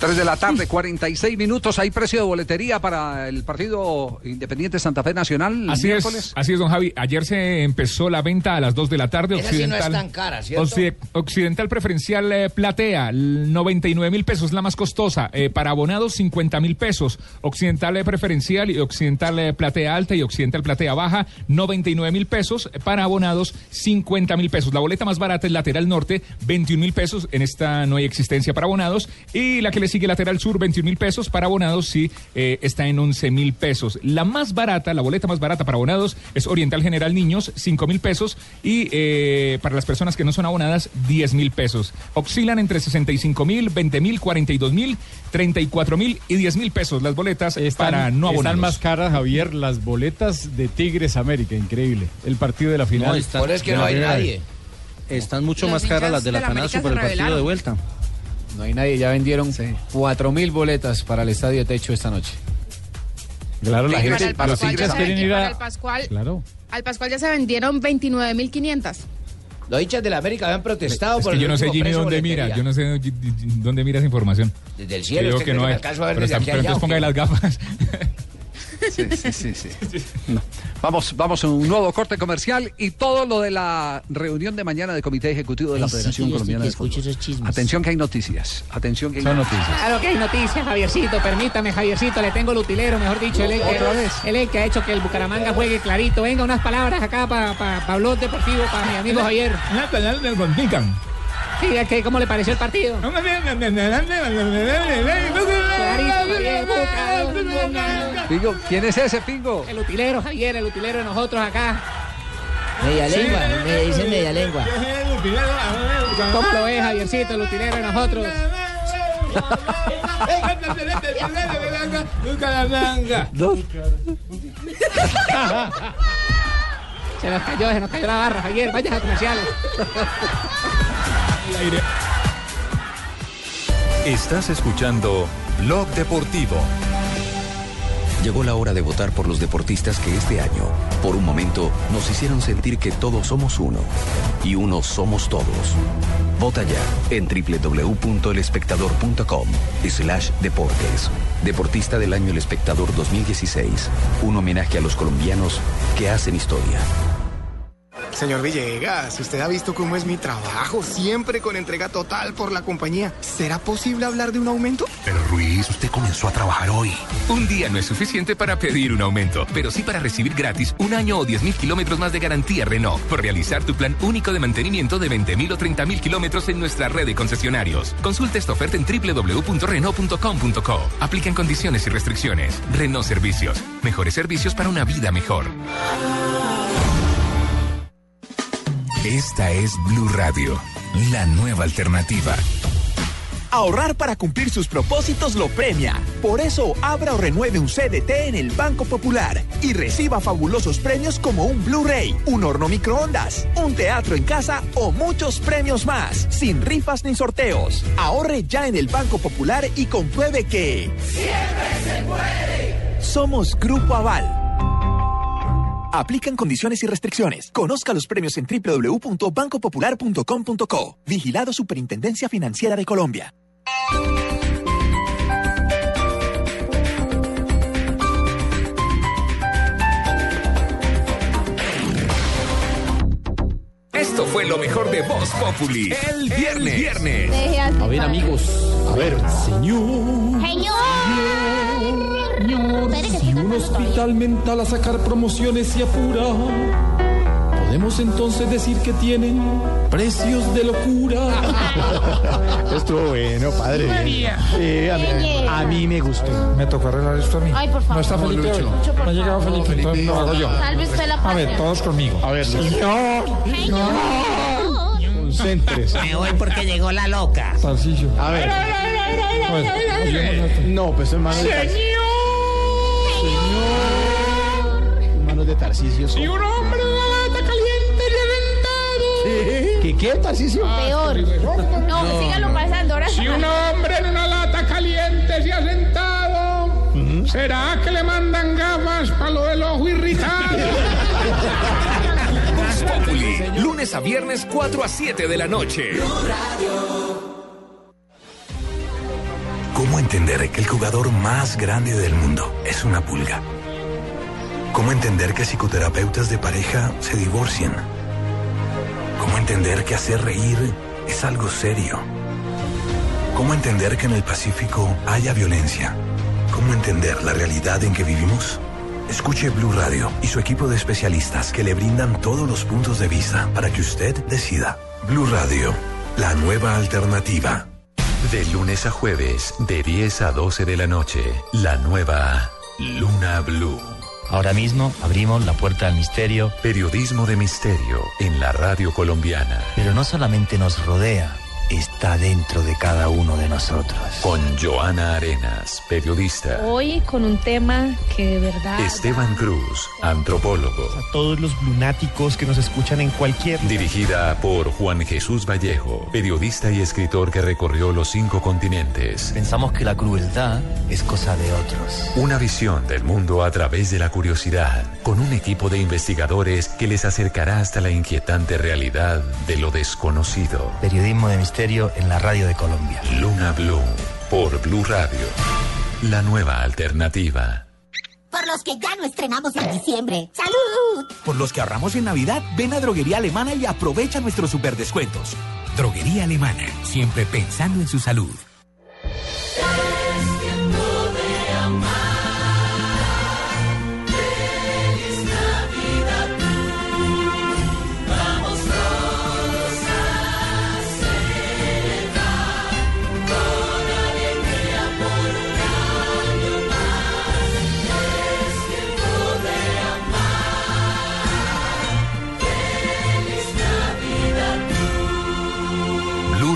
3 de la tarde, 46 minutos. ¿Hay precio de boletería para el partido Independiente Santa Fe Nacional? Así es, así es, don Javi. Ayer se empezó la venta a las 2 de la tarde. Esa sí no es Occidental, tan cara, ¿cierto? Occi- Occidental Preferencial eh, Platea, l- 99 mil pesos, la más costosa. Eh, para abonados, 50 mil pesos. Occidental eh, Preferencial y Occidental eh, Platea Alta y Occidental Platea Baja, 99 mil pesos. Para abonados, 50 mil pesos. La boleta más barata es Lateral Norte, 21 mil pesos. En esta no hay existencia para abonados. Y la que le sigue Lateral Sur, 21 mil pesos. Para abonados, sí, eh, está en 11 mil pesos. La más barata, la boleta más barata para abonados es Oriental General Niños, 5 mil pesos. Y eh, para las personas que no son abonadas, 10 mil pesos. Oscilan entre 65 mil, 20 mil, 42 mil, 34 mil y 10 mil pesos las boletas para no abonados. Están más caras, Javier, las boletas de Tigres América, increíble. El partido de la final. No, están- Por es que no hay nadie. Están mucho Los más caras las de la por se el partido de vuelta. No hay nadie, ya vendieron cuatro mil boletas para el Estadio Techo esta noche. Claro, la gente, el los Pascual, hinchas quieren ir a... el Pascual, Claro. al Pascual ya se vendieron 29.500. Los hinchas de la América habían protestado Es por que el yo no sé, Jimmy, dónde boletería. mira. Yo no sé dónde mira esa información. Desde el Yo cielo, ¿usted que no hay. Pero, desde está- aquí pero allá, entonces o ponga qué? las gafas. Sí, sí, sí, sí. No. Vamos, vamos a un nuevo corte comercial y todo lo de la reunión de mañana del Comité Ejecutivo de la Ay, Federación Colombiana de Fútbol. Atención que hay noticias. Atención que hay Son noticias. Claro que hay noticias, Javiercito. Permítame, Javiercito. Le tengo el utilero, mejor dicho. Él es, el el que ha hecho que el Bucaramanga juegue clarito. Venga, unas palabras acá para pa, pa Blog Deportivo, para mi amigo Javier. Sí, es que, ¿cómo le pareció el partido? Javier. Pingo, ¿quién es ese, Pingo? El utilero, Javier, el utilero de nosotros acá. Media lengua, me dicen media lengua. ¿Cómo lo ves, Javiercito, el utilero de nosotros? (laughs) (laughs) Se nos cayó, se nos cayó la barra, Javier. Vayas a comerciales. Estás escuchando Blog Deportivo. Llegó la hora de votar por los deportistas que este año, por un momento, nos hicieron sentir que todos somos uno. Y uno somos todos. Vota ya en www.elespectador.com slash deportes. Deportista del año El Espectador 2016. Un homenaje a los colombianos que hacen historia. Señor Villegas, usted ha visto cómo es mi trabajo, siempre con entrega total por la compañía. ¿Será posible hablar de un aumento? Pero Ruiz, usted comenzó a trabajar hoy. Un día no es suficiente para pedir un aumento, pero sí para recibir gratis un año o 10 mil kilómetros más de garantía Renault por realizar tu plan único de mantenimiento de 20 mil o 30 mil kilómetros en nuestra red de concesionarios. Consulta esta oferta en www.renault.com.co. Aplican condiciones y restricciones. Renault Servicios. Mejores servicios para una vida mejor. Esta es Blue Radio, la nueva alternativa. Ahorrar para cumplir sus propósitos lo premia. Por eso, abra o renueve un CDT en el Banco Popular y reciba fabulosos premios como un Blu-ray, un horno microondas, un teatro en casa o muchos premios más, sin rifas ni sorteos. Ahorre ya en el Banco Popular y compruebe que... ¡Siempre se puede! Somos Grupo Aval. Aplican condiciones y restricciones. Conozca los premios en www.bancopopular.com.co. Vigilado Superintendencia Financiera de Colombia. Esto fue lo mejor de Voz Populi. El viernes. viernes. A ver, amigos. A ver, señor. Si un hospital mental a sacar promociones y apura, podemos entonces decir que tienen precios de locura. Estuvo bueno, padre. Sí, a, mí, a mí me gustó. Me tocó arreglar esto a mí. Ay, por favor. No está Felipe hoy. No ha llegado favor. Felipe, entonces lo hago yo. Salve usted la A ver, todos conmigo. A ver, señor. Concéntrese. Me voy porque llegó la loca. Tarcisio. A ver. No, pues hermano de Tarcisio. Hermanos de Tarcisio. Si un hombre de la lata caliente reventado. ¿Qué qué, Tarcisio? Peor. No, sígalo pasando. Ahora Si un hombre en una lata caliente se ha sentado, ¿será que le mandan gafas para lo del ojo irritado? Voz (laughs) Populi, lunes a viernes 4 a 7 de la noche. ¿Cómo entender que el jugador más grande del mundo es una pulga? ¿Cómo entender que psicoterapeutas de pareja se divorcian? ¿Cómo entender que hacer reír es algo serio? ¿Cómo entender que en el Pacífico haya violencia? ¿Cómo entender la realidad en que vivimos? Escuche Blue Radio y su equipo de especialistas que le brindan todos los puntos de vista para que usted decida. Blue Radio, la nueva alternativa. De lunes a jueves, de 10 a 12 de la noche, la nueva Luna Blue. Ahora mismo abrimos la puerta al misterio. Periodismo de misterio en la radio colombiana. Pero no solamente nos rodea, está dentro de cada uno de nosotros. Con Joana Arenas, periodista. Hoy con un tema que de verdad... Esteban Cruz, antropólogo. Todos los lunáticos que nos escuchan en cualquier. Dirigida por Juan Jesús Vallejo, periodista y escritor que recorrió los cinco continentes. Pensamos que la crueldad es cosa de otros. Una visión del mundo a través de la curiosidad, con un equipo de investigadores que les acercará hasta la inquietante realidad de lo desconocido. Periodismo de misterio en la radio de Colombia. Luna Blue, por Blue Radio. La nueva alternativa. Por los los que ya no estrenamos en diciembre. ¡Salud! Por los que ahorramos en Navidad, ven a Droguería Alemana y aprovecha nuestros superdescuentos. Droguería Alemana, siempre pensando en su salud.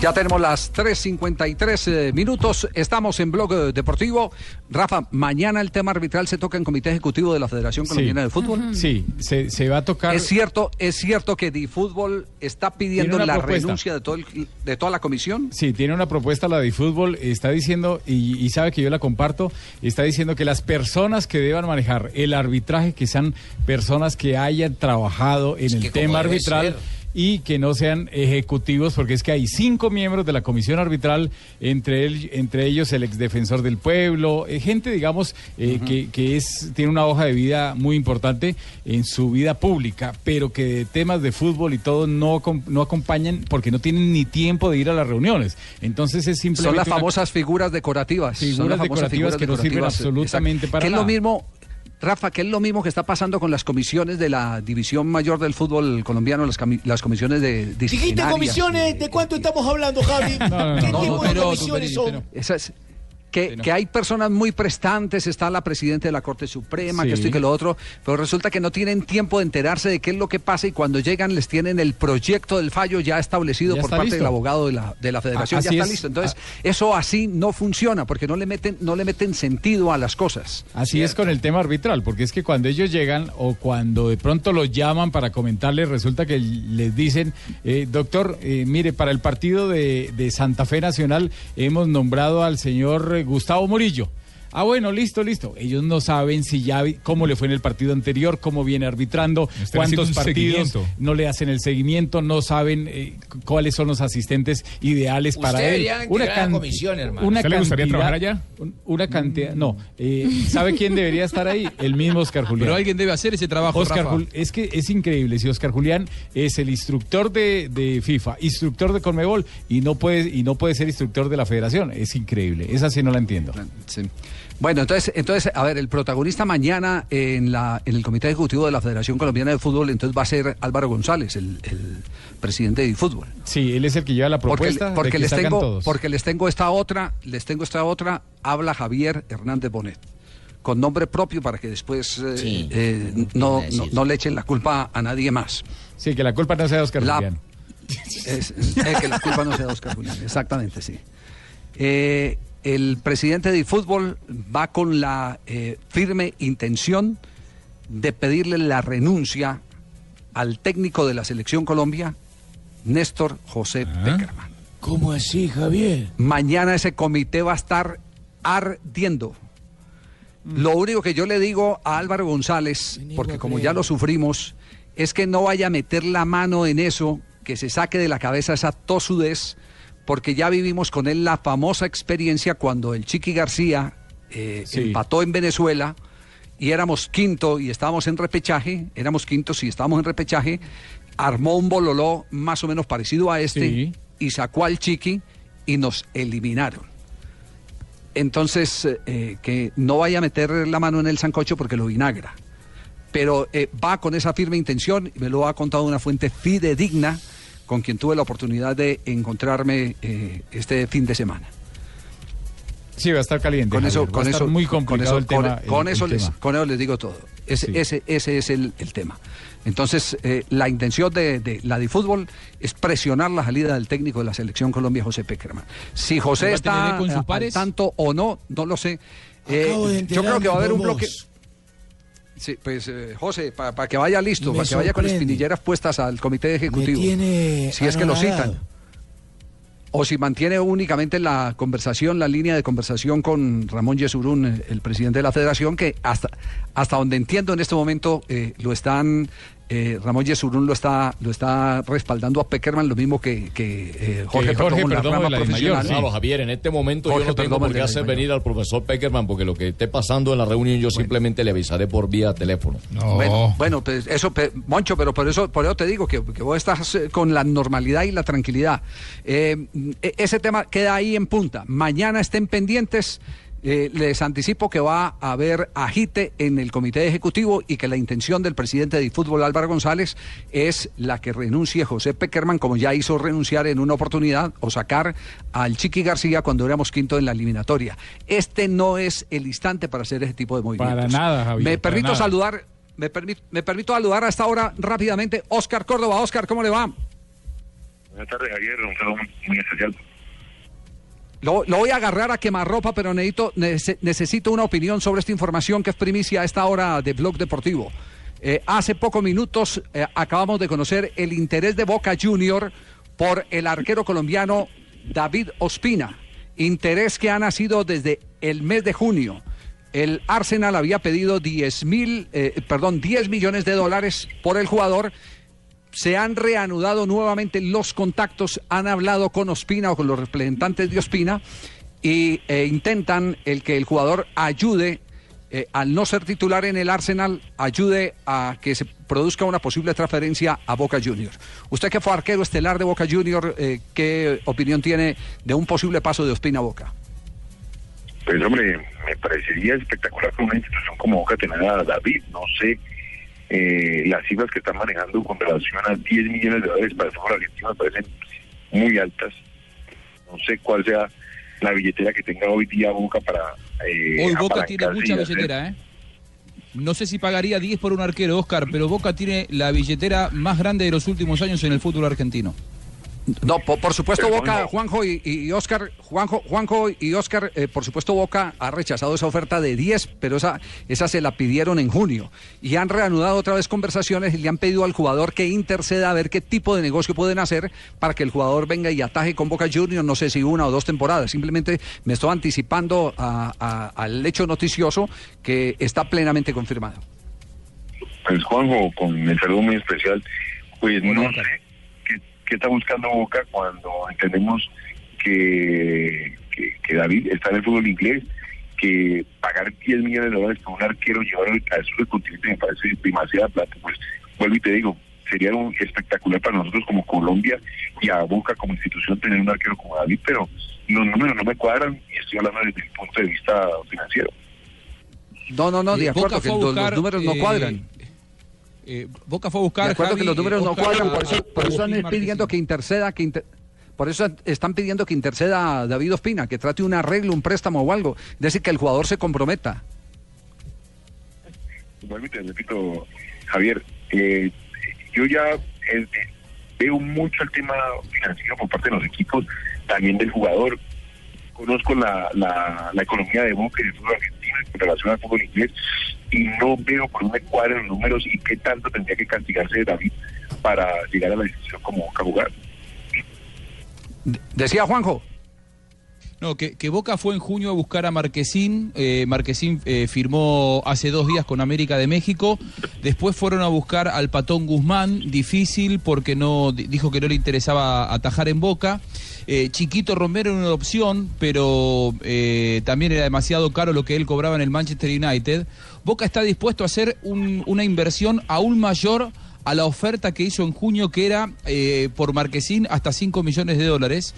Ya tenemos las 3.53 eh, minutos. Estamos en Blog eh, Deportivo. Rafa, mañana el tema arbitral se toca en Comité Ejecutivo de la Federación Colombiana de Fútbol. Sí, se, se va a tocar. Es cierto, es cierto que DiFútbol está pidiendo la propuesta. renuncia de, todo el- de toda la comisión. Sí, tiene una propuesta la de fútbol, está diciendo, y, y sabe que yo la comparto, está diciendo que las personas que deban manejar el arbitraje, que sean personas que hayan trabajado en el tema arbitral. ser. Y que no sean ejecutivos, porque es que hay cinco miembros de la comisión arbitral, entre, el- entre ellos el exdefensor del pueblo, eh, gente, digamos, eh, que, que es, tiene una hoja de vida muy importante en su vida pública, pero que de temas de fútbol y todo no, no acompañan porque no tienen ni tiempo de ir a las reuniones. Entonces es simplemente Son las una- famosas figuras decorativas. Son Figuras las famosas decorativas que no sirven decorativas, absolutamente exacto. para Que es lo mismo, Rafa, que es lo mismo que está pasando con las comisiones de la división mayor del fútbol colombiano, las, cami- las comisiones de Dijiste disciplinarias. comisiones, ¿de cuánto estamos hablando, Javi? ¿Qué no, tipo de comisiones son? Esas- que, que hay personas muy prestantes, está la presidenta de la Corte Suprema, que esto y que lo otro, pero resulta que no tienen tiempo de enterarse de qué es lo que pasa y cuando llegan les tienen el proyecto del fallo ya establecido Ya por parte listo. del abogado de la, de la federación, Ah, ya está es. listo. Entonces, eso así no funciona porque no le meten, no le meten sentido a las cosas. Así es con el tema arbitral, porque es que cuando ellos llegan o cuando de pronto los llaman para comentarles, resulta que les dicen, eh, doctor, eh, mire, para el partido de, de Santa Fe Nacional hemos nombrado al señor eh, Gustavo Murillo. Ah, bueno, listo, listo. Ellos no saben si ya cómo le fue en el partido anterior, cómo viene arbitrando, Están cuántos partidos no le hacen el seguimiento, no saben eh, cu- cuáles son los asistentes ideales Usted para él. la can- comisión, hermano. Una ¿Usted le gustaría cantidad- trabajar allá? un- Una cantidad, no. eh, ¿Sabe quién debería estar ahí? El mismo Oscar Julián. Pero alguien debe hacer ese trabajo, Oscar Rafa. Jul- es que es increíble. Si Oscar Julián es el instructor de, de FIFA, instructor de Conmebol y no puede y no puede ser instructor de la Federación, es increíble. Esa sí no la entiendo. Sí. Bueno, entonces, entonces, a ver, el protagonista mañana en la en el Comité Ejecutivo de la Federación Colombiana de Fútbol, entonces va a ser Álvaro González, el, el presidente de fútbol. Sí, él es el que lleva la propuesta porque de que les tengo, todos. porque les tengo esta otra, les tengo esta otra, habla Javier Hernández Bonet, con nombre propio para que después eh, Sí. eh, no, no, no le echen la culpa a nadie más. Sí, que la culpa no sea de Oscar La- Julián. (laughs) Es, eh, que la culpa no sea de Oscar Julián, exactamente, sí. Eh, el presidente de fútbol va con la eh, firme intención de pedirle la renuncia al técnico de la selección Colombia, Néstor José Peckerman. ¿Cómo así, Javier? Mañana ese comité va a estar ardiendo. Lo único que yo le digo a Álvaro González, porque como ya lo sufrimos, es que no vaya a meter la mano en eso, que se saque de la cabeza esa tosudez, porque ya vivimos con él la famosa experiencia cuando el Chiqui García eh, Sí. empató en Venezuela y éramos quinto y estábamos en repechaje, éramos quintos y estábamos en repechaje, armó un bololó más o menos parecido a este Sí. y sacó al Chiqui y nos eliminaron. Entonces, eh, que no vaya a meter la mano en el sancocho porque lo vinagra. Pero eh, va con esa firme intención y me lo ha contado una fuente fidedigna con quien tuve la oportunidad de encontrarme eh, este fin de semana. Sí, va a estar caliente. Con eso, Javier, con eso, muy complicado con el eso, con- tema. con el- eso el les, tema. con eso les digo todo. Ese, Sí. ese, ese es el, el tema. Entonces, eh, la intención de, de la de fútbol es presionar la salida del técnico de la selección Colombia, José Peckerman. Si José ¿Va a está con al pares? tanto o no, no lo sé. Eh, yo creo que va a haber un bloque. Sí, pues eh, José, para que vaya listo, para que vaya con espinilleras puestas al comité ejecutivo. tiene si es que lo citan. o si mantiene únicamente la conversación, la línea de conversación con Ramón Yesurún, el presidente de la federación, que hasta, hasta donde entiendo en este momento eh, lo están, eh, Ramón Yesurún lo está, lo está respaldando a Peckerman, lo mismo que, que, eh, Jorge, Jorge Perdomo en la de profesional. Claro, Javier, en este momento Jorge yo no tengo Perdomo por qué hacer venir al profesor Peckerman porque lo que esté pasando en la reunión yo simplemente le avisaré por vía teléfono. Bueno, bueno, pues eso, pe- Moncho, pero por eso, por eso te digo que, que vos estás eh, con la normalidad y la tranquilidad. Eh, e- ese tema queda ahí en punta. Mañana estén pendientes. Eh, les anticipo que va a haber agite en el comité ejecutivo y que la intención del presidente de fútbol Álvaro González es la que renuncie José Peckerman, como ya hizo renunciar en una oportunidad, o sacar al Chiqui García cuando éramos quinto en la eliminatoria. Este no es el instante para hacer ese tipo de movimientos. Para nada, Javier, Me para permito nada. saludar, me, permi- me permito saludar hasta ahora rápidamente Oscar Córdoba. Oscar, ¿cómo le va? Buenas tardes, Javier. Un saludo muy, muy especial. Lo, lo voy a agarrar a quemarropa, pero necesito, nece- necesito una opinión sobre esta información que es primicia a esta hora de Blog Deportivo. Eh, hace pocos minutos eh, acabamos de conocer el interés de Boca Junior por el arquero colombiano David Ospina. Interés que ha nacido desde el mes de junio. El Arsenal había pedido 10 mil, eh, perdón, 10 millones de dólares por el jugador se han reanudado nuevamente los contactos, han hablado con Ospina o con los representantes de Ospina y eh, intentan el que el jugador ayude, eh, al no ser titular en el Arsenal, ayude a que se produzca una posible transferencia a Boca Juniors. Usted que fue arquero estelar de Boca Juniors, eh, ¿qué opinión tiene de un posible paso de Ospina a Boca? Pues, hombre, me parecería espectacular que una institución como Boca tenga a David. No sé eh, las cifras que están manejando con relación a 10 millones de dólares para el fútbol argentino me parecen muy altas. No sé cuál sea la billetera que tenga hoy día Boca para. eh, Hoy Boca tiene mucha hacer- billetera, ¿eh? No sé si pagaría 10 por un arquero, Oscar, pero Boca tiene la billetera más grande de los últimos años en el fútbol argentino. No, po- por, supuesto Pero, Boca, Juanjo. Juanjo y, y Oscar, Juanjo, Juanjo y Oscar, eh, por supuesto Boca ha rechazado esa oferta de 10, pero esa, esa se la pidieron en junio. Y han reanudado otra vez conversaciones y le han pedido al jugador que interceda a ver qué tipo de negocio pueden hacer para que el jugador venga y ataje con Boca Juniors, no sé si una o dos temporadas. Simplemente me estoy anticipando a- a- al hecho noticioso que está plenamente confirmado. Pues Juanjo, con el saludo muy especial, pues no sé qué, está buscando Boca cuando entendemos que, que, que David está en el fútbol inglés, que pagar 10 millones de dólares por un arquero llevarlo al sur del continente me parece demasiada plata, pues vuelvo y te digo, sería un espectacular para nosotros como Colombia y a Boca como institución tener un arquero como David, pero los números no me cuadran y estoy hablando desde el punto de vista financiero. No, no, no, de acuerdo, que los, buscar, los números no eh, cuadran. Eh, Boca fue a buscar. De acuerdo Javi, que los números no cuadran, a- por eso, por a eso están pidiendo que interceda, que inter- por eso están pidiendo que interceda a David Ospina, que trate un arreglo, un préstamo o algo, es decir, que el jugador se comprometa. vuelvo y te repito, Javier, eh, yo ya eh, eh, veo mucho el tema financiero por parte de los equipos, también del jugador. Conozco la, la, la economía de Boca y del fútbol argentino en relación al fútbol inglés y no veo por dónde cuadran los números y qué tanto tendría que castigarse David para llegar a la decisión como Boca jugar. Decía Juanjo. No, que, que Boca fue en junio a buscar a Marquesín. eh, Marquesín eh, firmó hace dos días con América de México. Después fueron a buscar al Patón Guzmán, difícil porque no di- dijo que no le interesaba atajar en Boca. Eh, Chiquito Romero era una opción, pero eh, también era demasiado caro lo que él cobraba en el Manchester United. Boca está dispuesto a hacer un- una inversión aún mayor a la oferta que hizo en junio, que era eh, por Marquesín hasta 5 millones de dólares.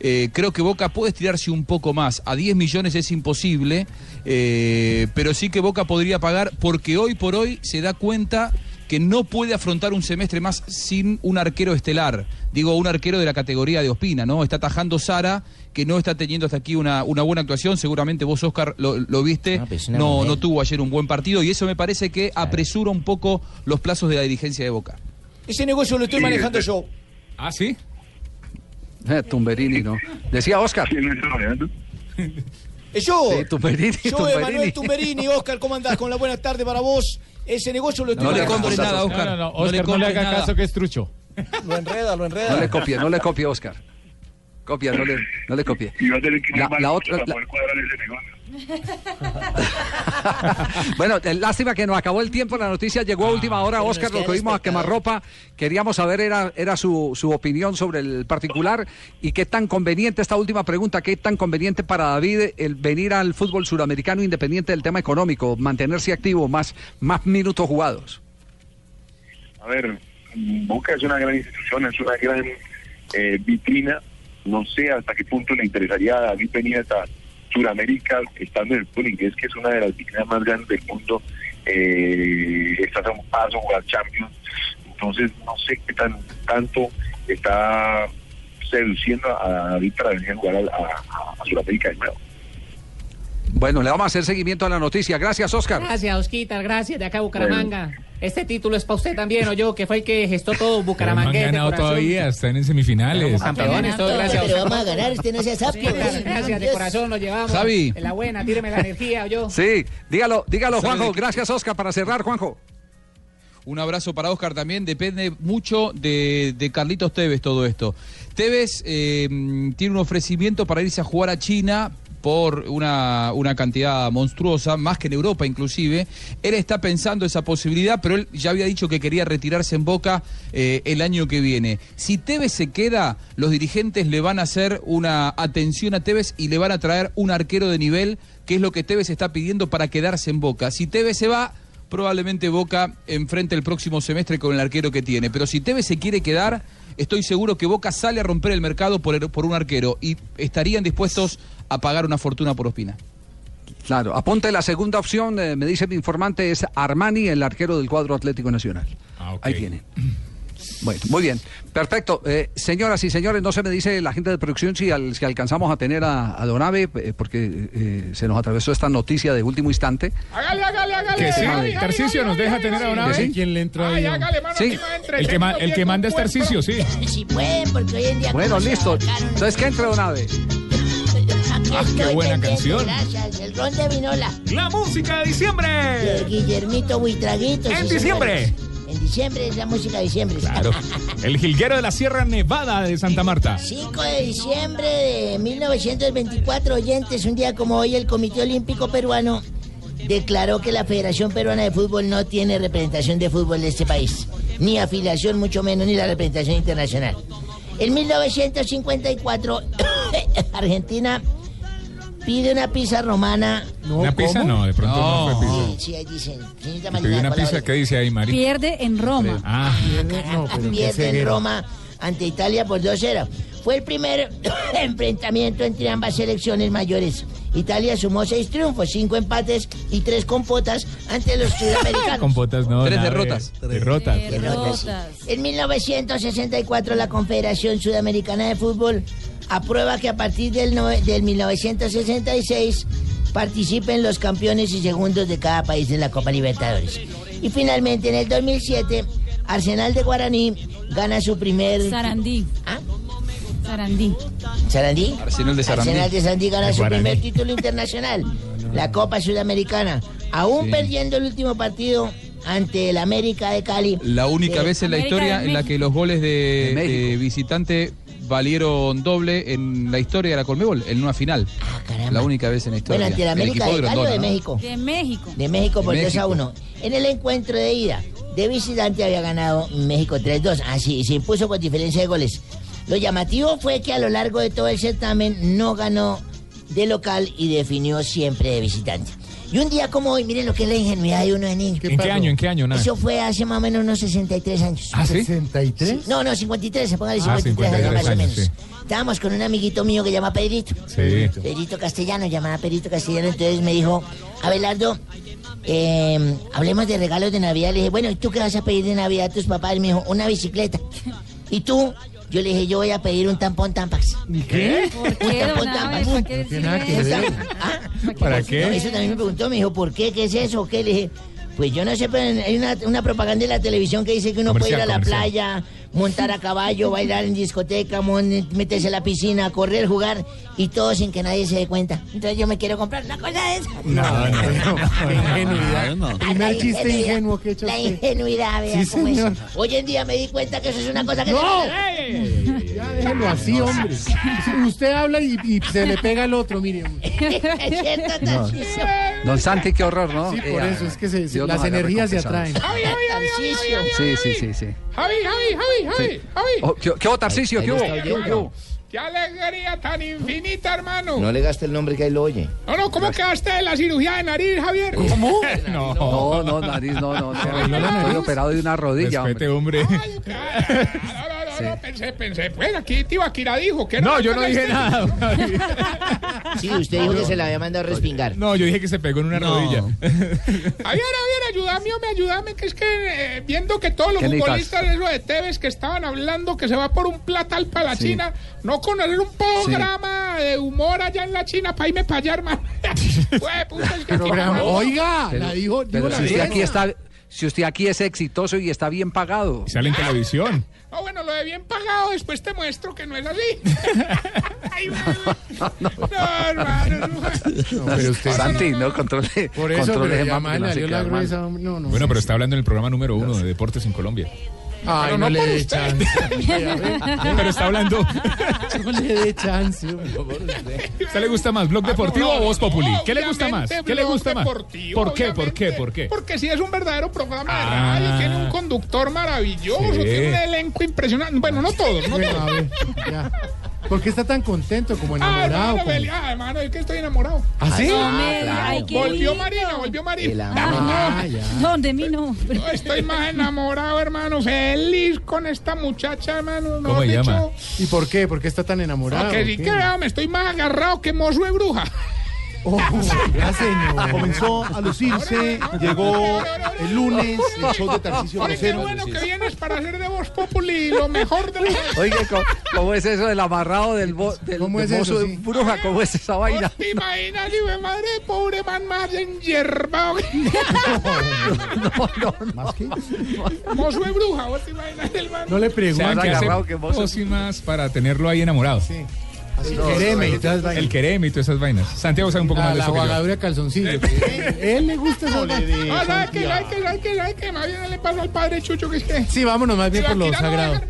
Eh, creo que Boca puede estirarse un poco más. A 10 millones es imposible, eh, pero sí que Boca podría pagar porque hoy por hoy se da cuenta que no puede afrontar un semestre más sin un arquero estelar. Digo, un arquero de la categoría de Ospina, ¿no? Está tajando Sara, que no está teniendo hasta aquí una, una buena actuación. Seguramente vos, Oscar, lo, lo viste. una No, mujer. no tuvo ayer un buen partido y eso me parece que apresura un poco los plazos de la dirigencia de Boca. Ese negocio lo estoy manejando yo. ¿Ah, sí? Eh, Tumberini, ¿no? Decía Oscar. Eh, Yo, Sí, Tumberini, yo, Tumberini. Emanuel Tumberini, Oscar, ¿cómo andás? Con la buena tarde para vos. Ese negocio lo estoy No le compres nada, Oscar. No, no, no, No le Oscar, no le, compres haga nada. caso que es trucho. Lo enreda, lo enreda. No le copie, no le copie, Oscar. Copia, no le, no le copie. Y va a tener que ir La- la otra- para la- poder cuadrar ese negocio. (laughs) Bueno, eh, lástima que nos acabó el tiempo. La noticia llegó a última hora. Oscar, nos lo que vimos a quemarropa. Queríamos saber era, era su, su opinión sobre el particular y qué tan conveniente, esta última pregunta, qué tan conveniente para David el venir al fútbol suramericano independiente del tema económico, mantenerse activo, más, más minutos jugados. A ver, Boca es una gran institución, es una gran eh, vitrina. No sé hasta qué punto le interesaría a David venir hasta Sudamérica, estando en el fútbol inglés, que es una de las vitrinas más grandes del mundo. Eh, estás a un paso jugar Champions. Entonces, no sé qué tan tanto está seduciendo a David para venir a jugar a- a Sudamérica de nuevo. Bueno, le vamos a hacer seguimiento a la noticia. Gracias, Oscar. Gracias, Osquitar, gracias, de acá Bucaramanga. Este título es para usted también, o yo, que fue el que gestó todo No han Bucaramanga. ganado todavía, están en semifinales. Campeones, todo gracias. Pero vamos a ganar, usted no sea sapio. Gracias, gracias, de corazón nos llevamos. Xavi. En la buena, tíreme la energía, o yo. Sí, dígalo, dígalo, ¿Sabe Juanjo. Gracias, Oscar, para cerrar, Juanjo. Un abrazo para Oscar también. Depende mucho de, de Carlitos Tevez todo esto. Tevez eh, tiene un ofrecimiento para irse a jugar a China por una, una cantidad monstruosa, más que en Europa inclusive. Él está pensando esa posibilidad, pero él ya había dicho que quería retirarse en Boca eh, el año que viene. Si Tevez se queda, los dirigentes le van a hacer una atención a Tevez y le van a traer un arquero de nivel, que es lo que Tevez está pidiendo para quedarse en Boca. Si Tevez se va, probablemente Boca enfrente el próximo semestre con el arquero que tiene. Pero si Tevez se quiere quedar, estoy seguro que Boca sale a romper el mercado por, el- por un arquero y estarían dispuestos a pagar una fortuna por Ospina. Claro, apunte la segunda opción, eh, me dice mi informante, es Armani, el arquero del cuadro Atlético Nacional. Ahí tiene. Bueno, muy bien, perfecto. Eh, señoras y señores, no se me dice la gente de producción si, al- si alcanzamos a tener a, a Donave, eh, porque eh, se nos atravesó esta noticia de último instante. Hágale, hágale, hágale. Que sí, Tarcicio nos deja tener a Donave. ¿Que sí? ¿Quién le entra ahí? hágale, mano, Sí. El que, ma- el que manda es Tarcicio, sí. Si pueden, porque hoy en día. Bueno, listo. Entonces, ¿qué entre Donave? Ah, qué buena canción. Gracias, el ron de vinola. La música de diciembre. De Guillermito Buitraguito. En sí, diciembre. Diciembre es la música de diciembre. Claro. El jilguero de la Sierra Nevada de Santa Marta. 5 de diciembre de 1924, oyentes, un día como hoy el Comité Olímpico Peruano declaró que la Federación Peruana de Fútbol no tiene representación de fútbol de este país, ni afiliación, mucho menos, ni la representación internacional. En 1954, (coughs) Argentina pide una pizza romana. Una pizza no, de pronto no, fue pizza. Sí, sí, ahí dicen. señorita Marina, una pizza, ¿qué dice ahí, Mari? Pierde en Roma. Ah, pierde en Roma ante Italia por 2-0. Fue el primer (coughs) enfrentamiento entre ambas selecciones mayores. Italia sumó seis triunfos, cinco empates y tres compotas ante los sudamericanos. (laughs) con botas no. Tres nada de- derrotas. Derrotas. Derrotas. En 1964 la Confederación Sudamericana de Fútbol aprueba que a partir del, nove- del 1966 participen los campeones y segundos de cada país en la Copa Libertadores. Y finalmente en el 2007 Arsenal de Guaraní gana su primer... Sarandí. ¿Ah? Sarandí. ¿Sarandí? Arsenal de Sarandí. Arsenal de Sarandí gana su Guaraní. primer título internacional, (laughs) la Copa Sudamericana. Aún Sí. perdiendo el último partido ante el América de Cali. La única de- vez en la América historia en la que los goles de, De México. de visitante valieron doble en la historia de la Colmebol, en una final. la única vez en la historia. Bueno, ante el América equipo de o de. México. De México. De México por De 2 a México. 1. En el encuentro de ida, de visitante había ganado México 3-2. Así, se impuso con diferencia de goles. Lo llamativo fue que a lo largo de todo el certamen no ganó de local y definió siempre de visitante. Y un día como hoy, miren lo que es la ingenuidad de uno de niño. ¿En qué año? ¿En qué año? Nada. Eso fue hace más o menos unos 63 años. ¿Ah, sí? ¿63? No, no, 53, se ponga de Ah, 53, años 53 más o menos. sí. Estábamos con un amiguito mío que llama Pedrito. Sí. Pedrito Castellano, llamaba Pedrito Castellano, entonces me dijo, Abelardo, eh, hablemos de regalos de Navidad. Le dije, bueno, ¿y tú qué vas a pedir de Navidad a tus papás? Y me dijo, una bicicleta. (laughs) ¿Y tú? Yo le dije, yo voy a pedir un tampón Tampax. ¿Qué? ¿Por qué, Un don tampón? Tampax. ¿Para No, qué? eso también me preguntó, me dijo, ¿por qué? ¿Qué es eso? ¿Qué? Le dije, pues yo no sé, pero hay una, una propaganda en la televisión que dice que uno puede ir a la Comercial, playa, montar a caballo, bailar en discoteca, mon- meterse a la piscina, correr, jugar y todo sin que nadie se dé cuenta. Entonces yo me quiero comprar una cosa de esa. No, no, Qué ingenuidad. La Primer chiste ingenuidad, ingenuo que he hecho La ingenuidad, vea Sí, cómo es. Hoy en día me di cuenta que eso es una cosa que... ¡No! se- Déjelo así, hombre. Usted habla y, y se le pega al otro, mire. (laughs) hombre. Tarcisio. Don Santi, qué horror, ¿no? Sí, por Eh, eso, es que se- las energías se atraen. Javi, Javi, Javi, Javi, Javi, Javi, Sí, sí, sí, sí. Javi, Javi, Javi, Javi, Javi, Javi. Oh, ¿Qué, qué hubo, Tarcisio? ¿Qué hubo? ¿Qué alegría tan infinita, hermano. No le gaste el nombre que ahí lo oye. No, no, ¿cómo quedaste de la cirugía de nariz, Javier? ¿Cómo? (laughs) No. No, no, nariz, no, no. no. Estoy operado de una rodilla. Respete, hombre. (laughs) No, no, pensé, pensé, pues aquí Tibaquira dijo que No, yo no dije nada. (laughs) Sí, usted dijo que se la había mandado a respingar. No, yo dije que se pegó en una rodilla. Javier, Javier, ayúdame, hombre, ayúdame, que es que eh, viendo que todos los futbolistas de eso de Tevez que estaban hablando que se va por un platal para la Sí. China, no conocer un programa de humor allá en la China para irme para allá, hermano. (laughs) Pues, puta, es que- Programa- Oiga, Pero- la dijo, Pero dijo la si usted aquí está, si usted aquí es exitoso y está bien pagado. Sale en televisión. No, bueno, lo de bien pagado, después te muestro que no es así. (laughs) Ay, no, hermano, no. pero usted- Santi, no controle. Por eso, controle pero de ya le no la gruesa. No, no. Bueno, pero está hablando en el programa número uno de deportes en Colombia. Ay, Pero no, no le dé chance. (laughs) Pero está hablando. (laughs) No le dé chance. hombre. ¿A usted le gusta más Blog Deportivo no, o Voz Populi? no, ¿Qué le gusta más? ¿Qué le gusta más? Deportivo, ¿Por qué? ¿Por qué? ¿Por qué? Porque si es un verdadero programa de Ah. radio, tiene un conductor maravilloso, Sí. tiene un elenco impresionante. Bueno, no todos, no Bueno, todos. ¿Por qué está tan contento, como Ah, enamorado? hermano, como- ah, hermano, es que estoy enamorado. ¿Ah, sí? No qué Volvió. Marina, volvió Marina. Ah. No, de mí no. No, estoy más enamorado, hermano. Feliz con esta muchacha, hermano. ¿Cómo mejor se llama? dicho. ¿Y por qué? ¿Por qué está tan enamorado? Que sí que me estoy más agarrado que mozo de bruja. Oh, ya, señor. Comenzó a lucirse, llegó el lunes, el show de Tarcisio Oye, qué Rosero. bueno que vienes para hacer de Voz Populi lo mejor de la... Oye, ¿cómo, cómo es eso del amarrado del, bo- del, ¿Cómo del es eso, mozo de sí? bruja? ¿Cómo es esa vaina? ¿Te imaginas, hijo de madre, pobre man más enyerbado? (laughs) ¿Más que? Mozo de bruja, ¿vos te imaginas el man? No le pregunto. que hace agarrado que vos- pócimas para tenerlo ahí enamorado. Sí. Así, quereme y todas vainas. El quereme y todas esas vainas. Santiago sabe un poco La, más de la eso que jugadura de calzoncillo. Él le gusta esa vaina. Ah. ¿Sabes qué? ¿Sabes qué? Más bien le pasó al padre Chucho que es que... Sí, vámonos más bien por lo sagrado.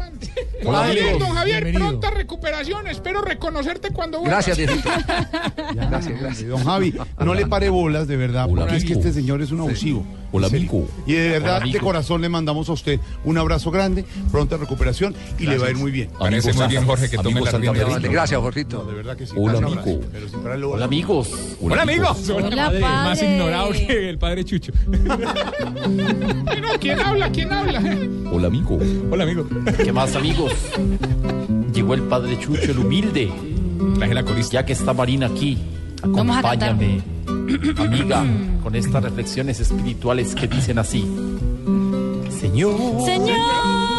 Hola, Diego. don Javier, Bienvenido. pronta recuperación. Espero reconocerte cuando vuelvas. Gracias, (laughs) Diosito. Ya, Gracias, gracias. Don Javi, no le pare bolas, de verdad, Hola, porque es que este señor es un abusivo. Hola, amigo. Y de verdad, Hola, de corazón le mandamos a usted un abrazo grande, pronta recuperación y le va a ir muy bien. Parece muy bien, Jorge, que tome la rienda. Gracias, No, Jorgito. de verdad que sí. Hola, amigo. abrazo, Pero sin. Hola, amigos. Hola, amigos. Hola, (laughs) padre. Más ignorado que el padre Chucho. (laughs) No, ¿Quién habla? ¿Quién habla? Hola, amigo. Hola, amigo. ¿Qué más, amigos? Llegó el padre Chucho, el humilde. Traje la corista. Ya que está Marina aquí, acompáñame, amiga, con estas reflexiones espirituales que dicen así. Señor. Señor.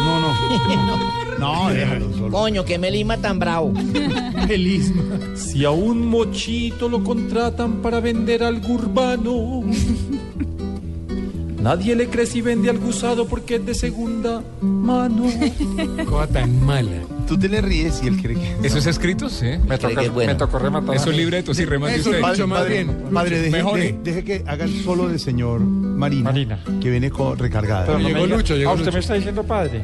No, no. (laughs) No, déjalo solo. Coño, que me lima tan bravo. (laughs) Feliz. Si a un mochito lo contratan para vender algo urbano, (laughs) nadie le cree si vende algo usado porque es de segunda mano. (laughs) Cosa tan mala. Tú te le ríes y él cree que... ¿Eso es escrito? Sí. Me tocó- me tocó rematar. Eso es libreto, sí, remate Eso usted. es Padre, más padre, bien. padre, deje, deje- deje que haga el solo del señor Marina, Marina. que viene con, recargada. Pero llegó Lucho, llegó Ah, usted Lucho. me está diciendo padre.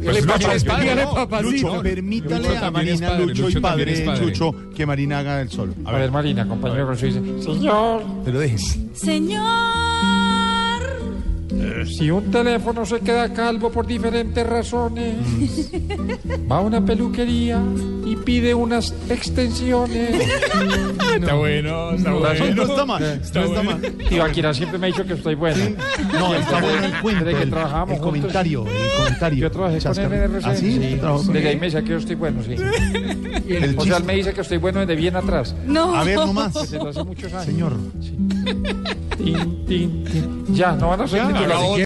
Dígale, Lucho es ¿no? papacito. Lucho, permítale Lucho a es Marina, padre, Lucho, Lucho y padre es padre. Chucho, que Marina haga el solo. A A ver, ver, Marina, acompáñame con su dice. Señor, pero deje. Señor. Si un teléfono se queda calvo por diferentes razones, va a una peluquería y pide unas extensiones. (laughs) Está bueno, está No, bueno. no está mal, Está no está bueno. mal. Tibaquira siempre me ha dicho que estoy bueno. No, está bueno el cuento, Desde que el, trabajamos el juntos. comentario, el comentario. Yo trabajé con él en. ¿Ah, sí? ¿Trabajó con Desde ahí me dice que yo estoy bueno, sí. (laughs) El O sea, él me dice que estoy bueno desde bien atrás. No. A ver, nomás. Desde hace muchos años. Señor. Tin, tin, tin. Ya, no van a ahora